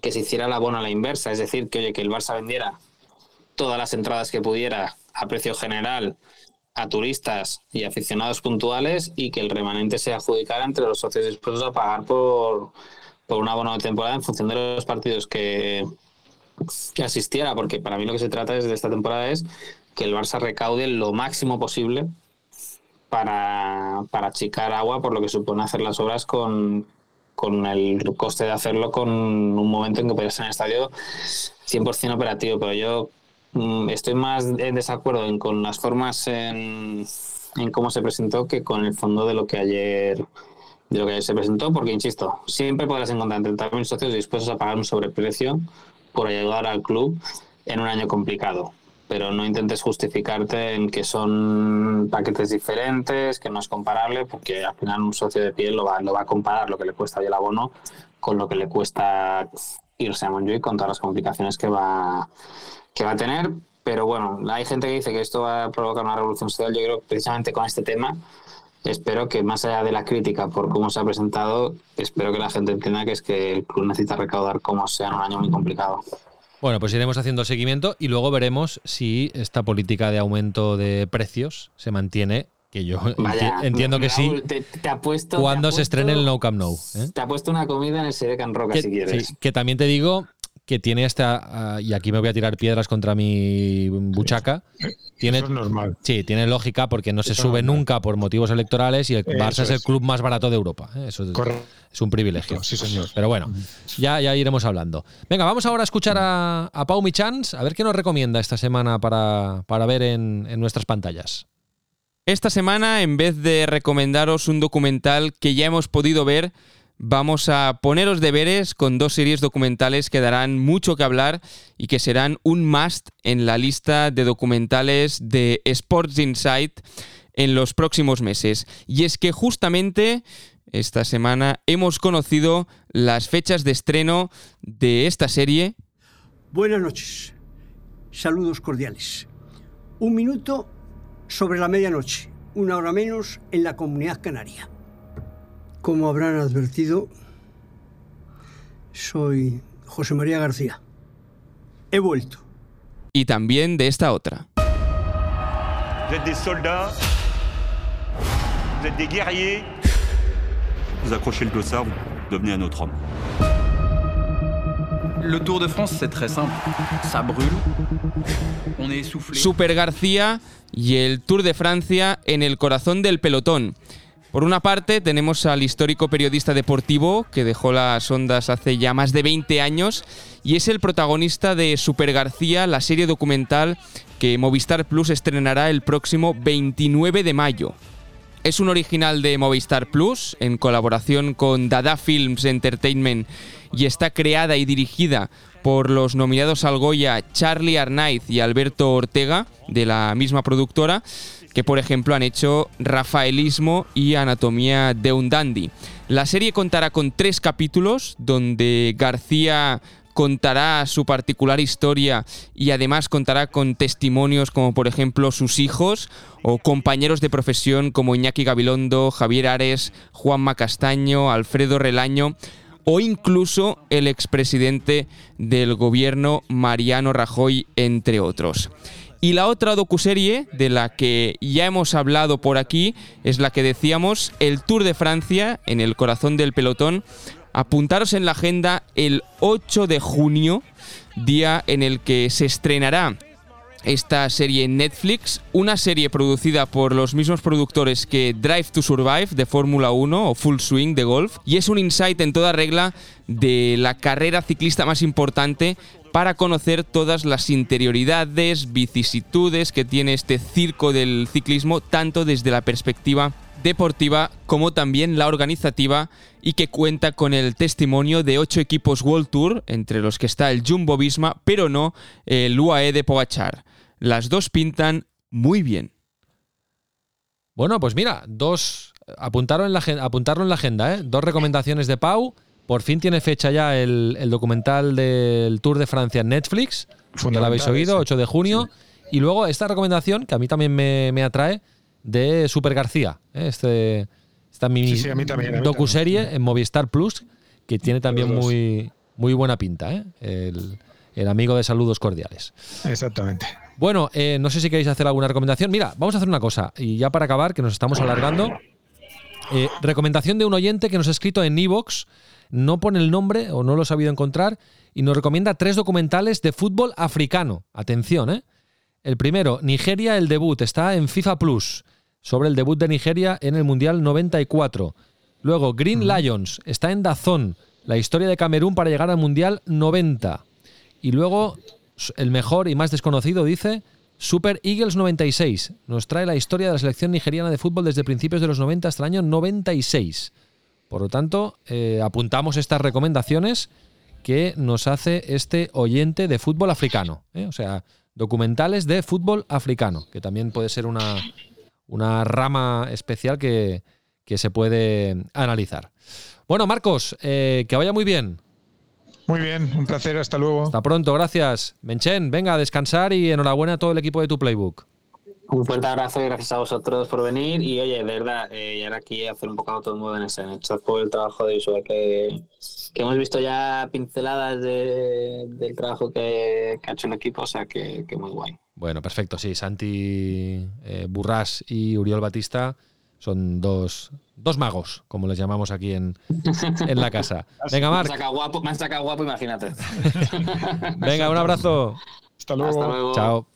Speaker 2: que se hiciera la abono a la inversa, es decir, que oye, que el Barça vendiera todas las entradas que pudiera a precio general a turistas y aficionados puntuales y que el remanente se adjudicara entre los socios dispuestos a pagar por, por un abono de temporada en función de los partidos que, que asistiera, porque para mí lo que se trata desde esta temporada es que el Barça recaude lo máximo posible para, para achicar agua, por lo que supone hacer las obras con, con el coste de hacerlo con un momento en que podría ser en el estadio 100% operativo. Pero yo mm, estoy más en desacuerdo en, con las formas en, en, cómo se presentó que con el fondo de lo que ayer de lo que ayer se presentó, porque insisto, siempre podrás encontrar 30.000 socios dispuestos a pagar un sobreprecio por ayudar al club en un año complicado pero no intentes justificarte en que son paquetes diferentes, que no es comparable, porque al final un socio de piel lo va, lo va a comparar lo que le cuesta el abono con lo que le cuesta irse a Montjuic con todas las complicaciones que va, que va a tener. Pero bueno, hay gente que dice que esto va a provocar una revolución social. Yo creo que precisamente con este tema espero que más allá de la crítica por cómo se ha presentado, espero que la gente entienda que es que el club necesita recaudar como sea en un año muy complicado.
Speaker 1: Bueno, pues iremos haciendo seguimiento y luego veremos si esta política de aumento de precios se mantiene que yo entiendo que sí.
Speaker 2: Te, ha puesto,
Speaker 1: cuando se estrene el No Camp No.
Speaker 2: ¿eh? Te ha puesto una comida en el Sere Can Roca, si quieres.
Speaker 1: que también te digo que tiene esta. Ah, y aquí me voy a tirar piedras contra mi buchaca. Tiene,
Speaker 3: Eso es normal.
Speaker 1: Sí, tiene lógica porque no se sube nunca por motivos electorales y el Barça es. el club más barato de Europa. ¿eh? Eso es, un privilegio.
Speaker 3: Sí, señor.
Speaker 1: Pero bueno, ya, ya iremos hablando. Venga, vamos ahora a escuchar a, a Pau Michans, a ver qué nos recomienda esta semana para, para ver en, en nuestras pantallas.
Speaker 8: Esta semana, en vez de recomendaros un documental que ya hemos podido ver, vamos a poneros deberes con dos series documentales que darán mucho que hablar y que serán un must en la lista de documentales de Sports Insight en los próximos meses. Y es que justamente esta semana hemos conocido las fechas de estreno de esta serie.
Speaker 9: Buenas noches. Saludos cordiales. Un minuto sobre la medianoche, una hora menos en la comunidad canaria. Como habrán advertido, soy José María García. He vuelto.
Speaker 8: Y también de esta otra.
Speaker 10: Vous êtes des soldats, vous êtes des guerriers. Vous accrochez le dossard, vous devenez un autre homme.
Speaker 11: Le Tour de France, c'est très simple. Ça brûle, on est essoufflé.
Speaker 8: Super García y el Tour de Francia en el corazón del pelotón. Por una parte tenemos al histórico periodista deportivo que dejó las ondas hace ya más de 20 años y es el protagonista de Super García, la serie documental que Movistar Plus estrenará el próximo 29 de mayo. Es un original de Movistar Plus en colaboración con Dada Films Entertainment y está creada y dirigida por los nominados al Goya Charlie Arnaiz y Alberto Ortega de la misma productora que por ejemplo han hecho Rafaelismo y Anatomía de un Dandy. La serie contará con tres capítulos donde García contará su particular historia y además contará con testimonios como por ejemplo sus hijos o compañeros de profesión como Iñaki Gabilondo, Javier Ares, Juanma Castaño, Alfredo Relaño o incluso el expresidente del gobierno Mariano Rajoy, entre otros. Y la otra docuserie de la que ya hemos hablado por aquí es la que decíamos, el Tour de Francia, en el corazón del pelotón. Apuntaros en la agenda el 8 de junio, día en el que se estrenará esta serie en Netflix, una serie producida por los mismos productores que Drive to Survive de Fórmula 1 o Full Swing de golf, y es un insight en toda regla de la carrera ciclista más importante para conocer todas las interioridades, vicisitudes que tiene este circo del ciclismo, tanto desde la perspectiva deportiva como también la organizativa y que cuenta con el testimonio de ocho equipos World Tour, entre los que está el Jumbo Visma, pero no el UAE de Pogachar. Las dos pintan muy bien.
Speaker 1: Bueno, pues mira, dos apuntaron en la, apuntaron en la agenda, ¿eh? dos recomendaciones de Pau por fin tiene fecha ya el, documental del Tour de Francia en Netflix. Ya lo habéis oído, 8 de junio. Y luego esta recomendación, que a mí también me, atrae, de Super García. ¿eh? Este, esta mini docuserie en Movistar Plus, que tiene también muy, muy buena pinta. ¿eh? El, amigo de saludos cordiales.
Speaker 3: Exactamente.
Speaker 1: Bueno, eh, no sé si queréis hacer alguna recomendación. Mira, vamos a hacer una cosa. Y ya para acabar, que nos estamos alargando. recomendación de un oyente que nos ha escrito en Evox no pone el nombre o no lo ha sabido encontrar y nos recomienda tres documentales de fútbol africano. Atención, ¿eh? El primero, Nigeria, el debut, está en FIFA Plus, sobre el debut de Nigeria en el Mundial 94. Luego, Green Lions, está en Dazón, la historia de Camerún para llegar al Mundial 90. Y luego, el mejor y más desconocido, dice, Super Eagles 96. Nos trae la historia de la selección nigeriana de fútbol desde principios de los 90 hasta el año 96. Por lo tanto, eh, apuntamos estas recomendaciones que nos hace este oyente de fútbol africano. ¿eh? O sea, documentales de fútbol africano, que también puede ser una, una rama especial que, se puede analizar. Bueno, Marcos, eh, que vaya muy bien.
Speaker 3: Muy bien, un placer, hasta luego.
Speaker 1: Hasta pronto, gracias. Menchen, venga a descansar y enhorabuena a todo el equipo de tu Playbook.
Speaker 2: Un fuerte abrazo y gracias a vosotros por venir. Y oye, de verdad, eh, y ahora aquí hacer un poco todo el mundo en ese en el chat por el trabajo de visual que, que hemos visto ya pinceladas de- del trabajo que, que ha hecho el equipo, o sea que, que muy guay.
Speaker 1: Bueno, perfecto, sí. Santi eh, Burrás y Uriol Batista son dos, dos magos, como les llamamos aquí en, en la casa. Venga,
Speaker 2: Me han
Speaker 1: Marc.
Speaker 2: sacado guapo, me han sacado guapo, imagínate.
Speaker 1: Venga, un abrazo.
Speaker 3: Hasta luego.
Speaker 2: Hasta luego.
Speaker 1: Chao.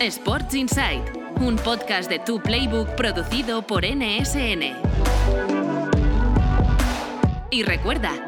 Speaker 12: Sports Insight, un podcast de Tu Playbook producido por NSN. Y recuerda,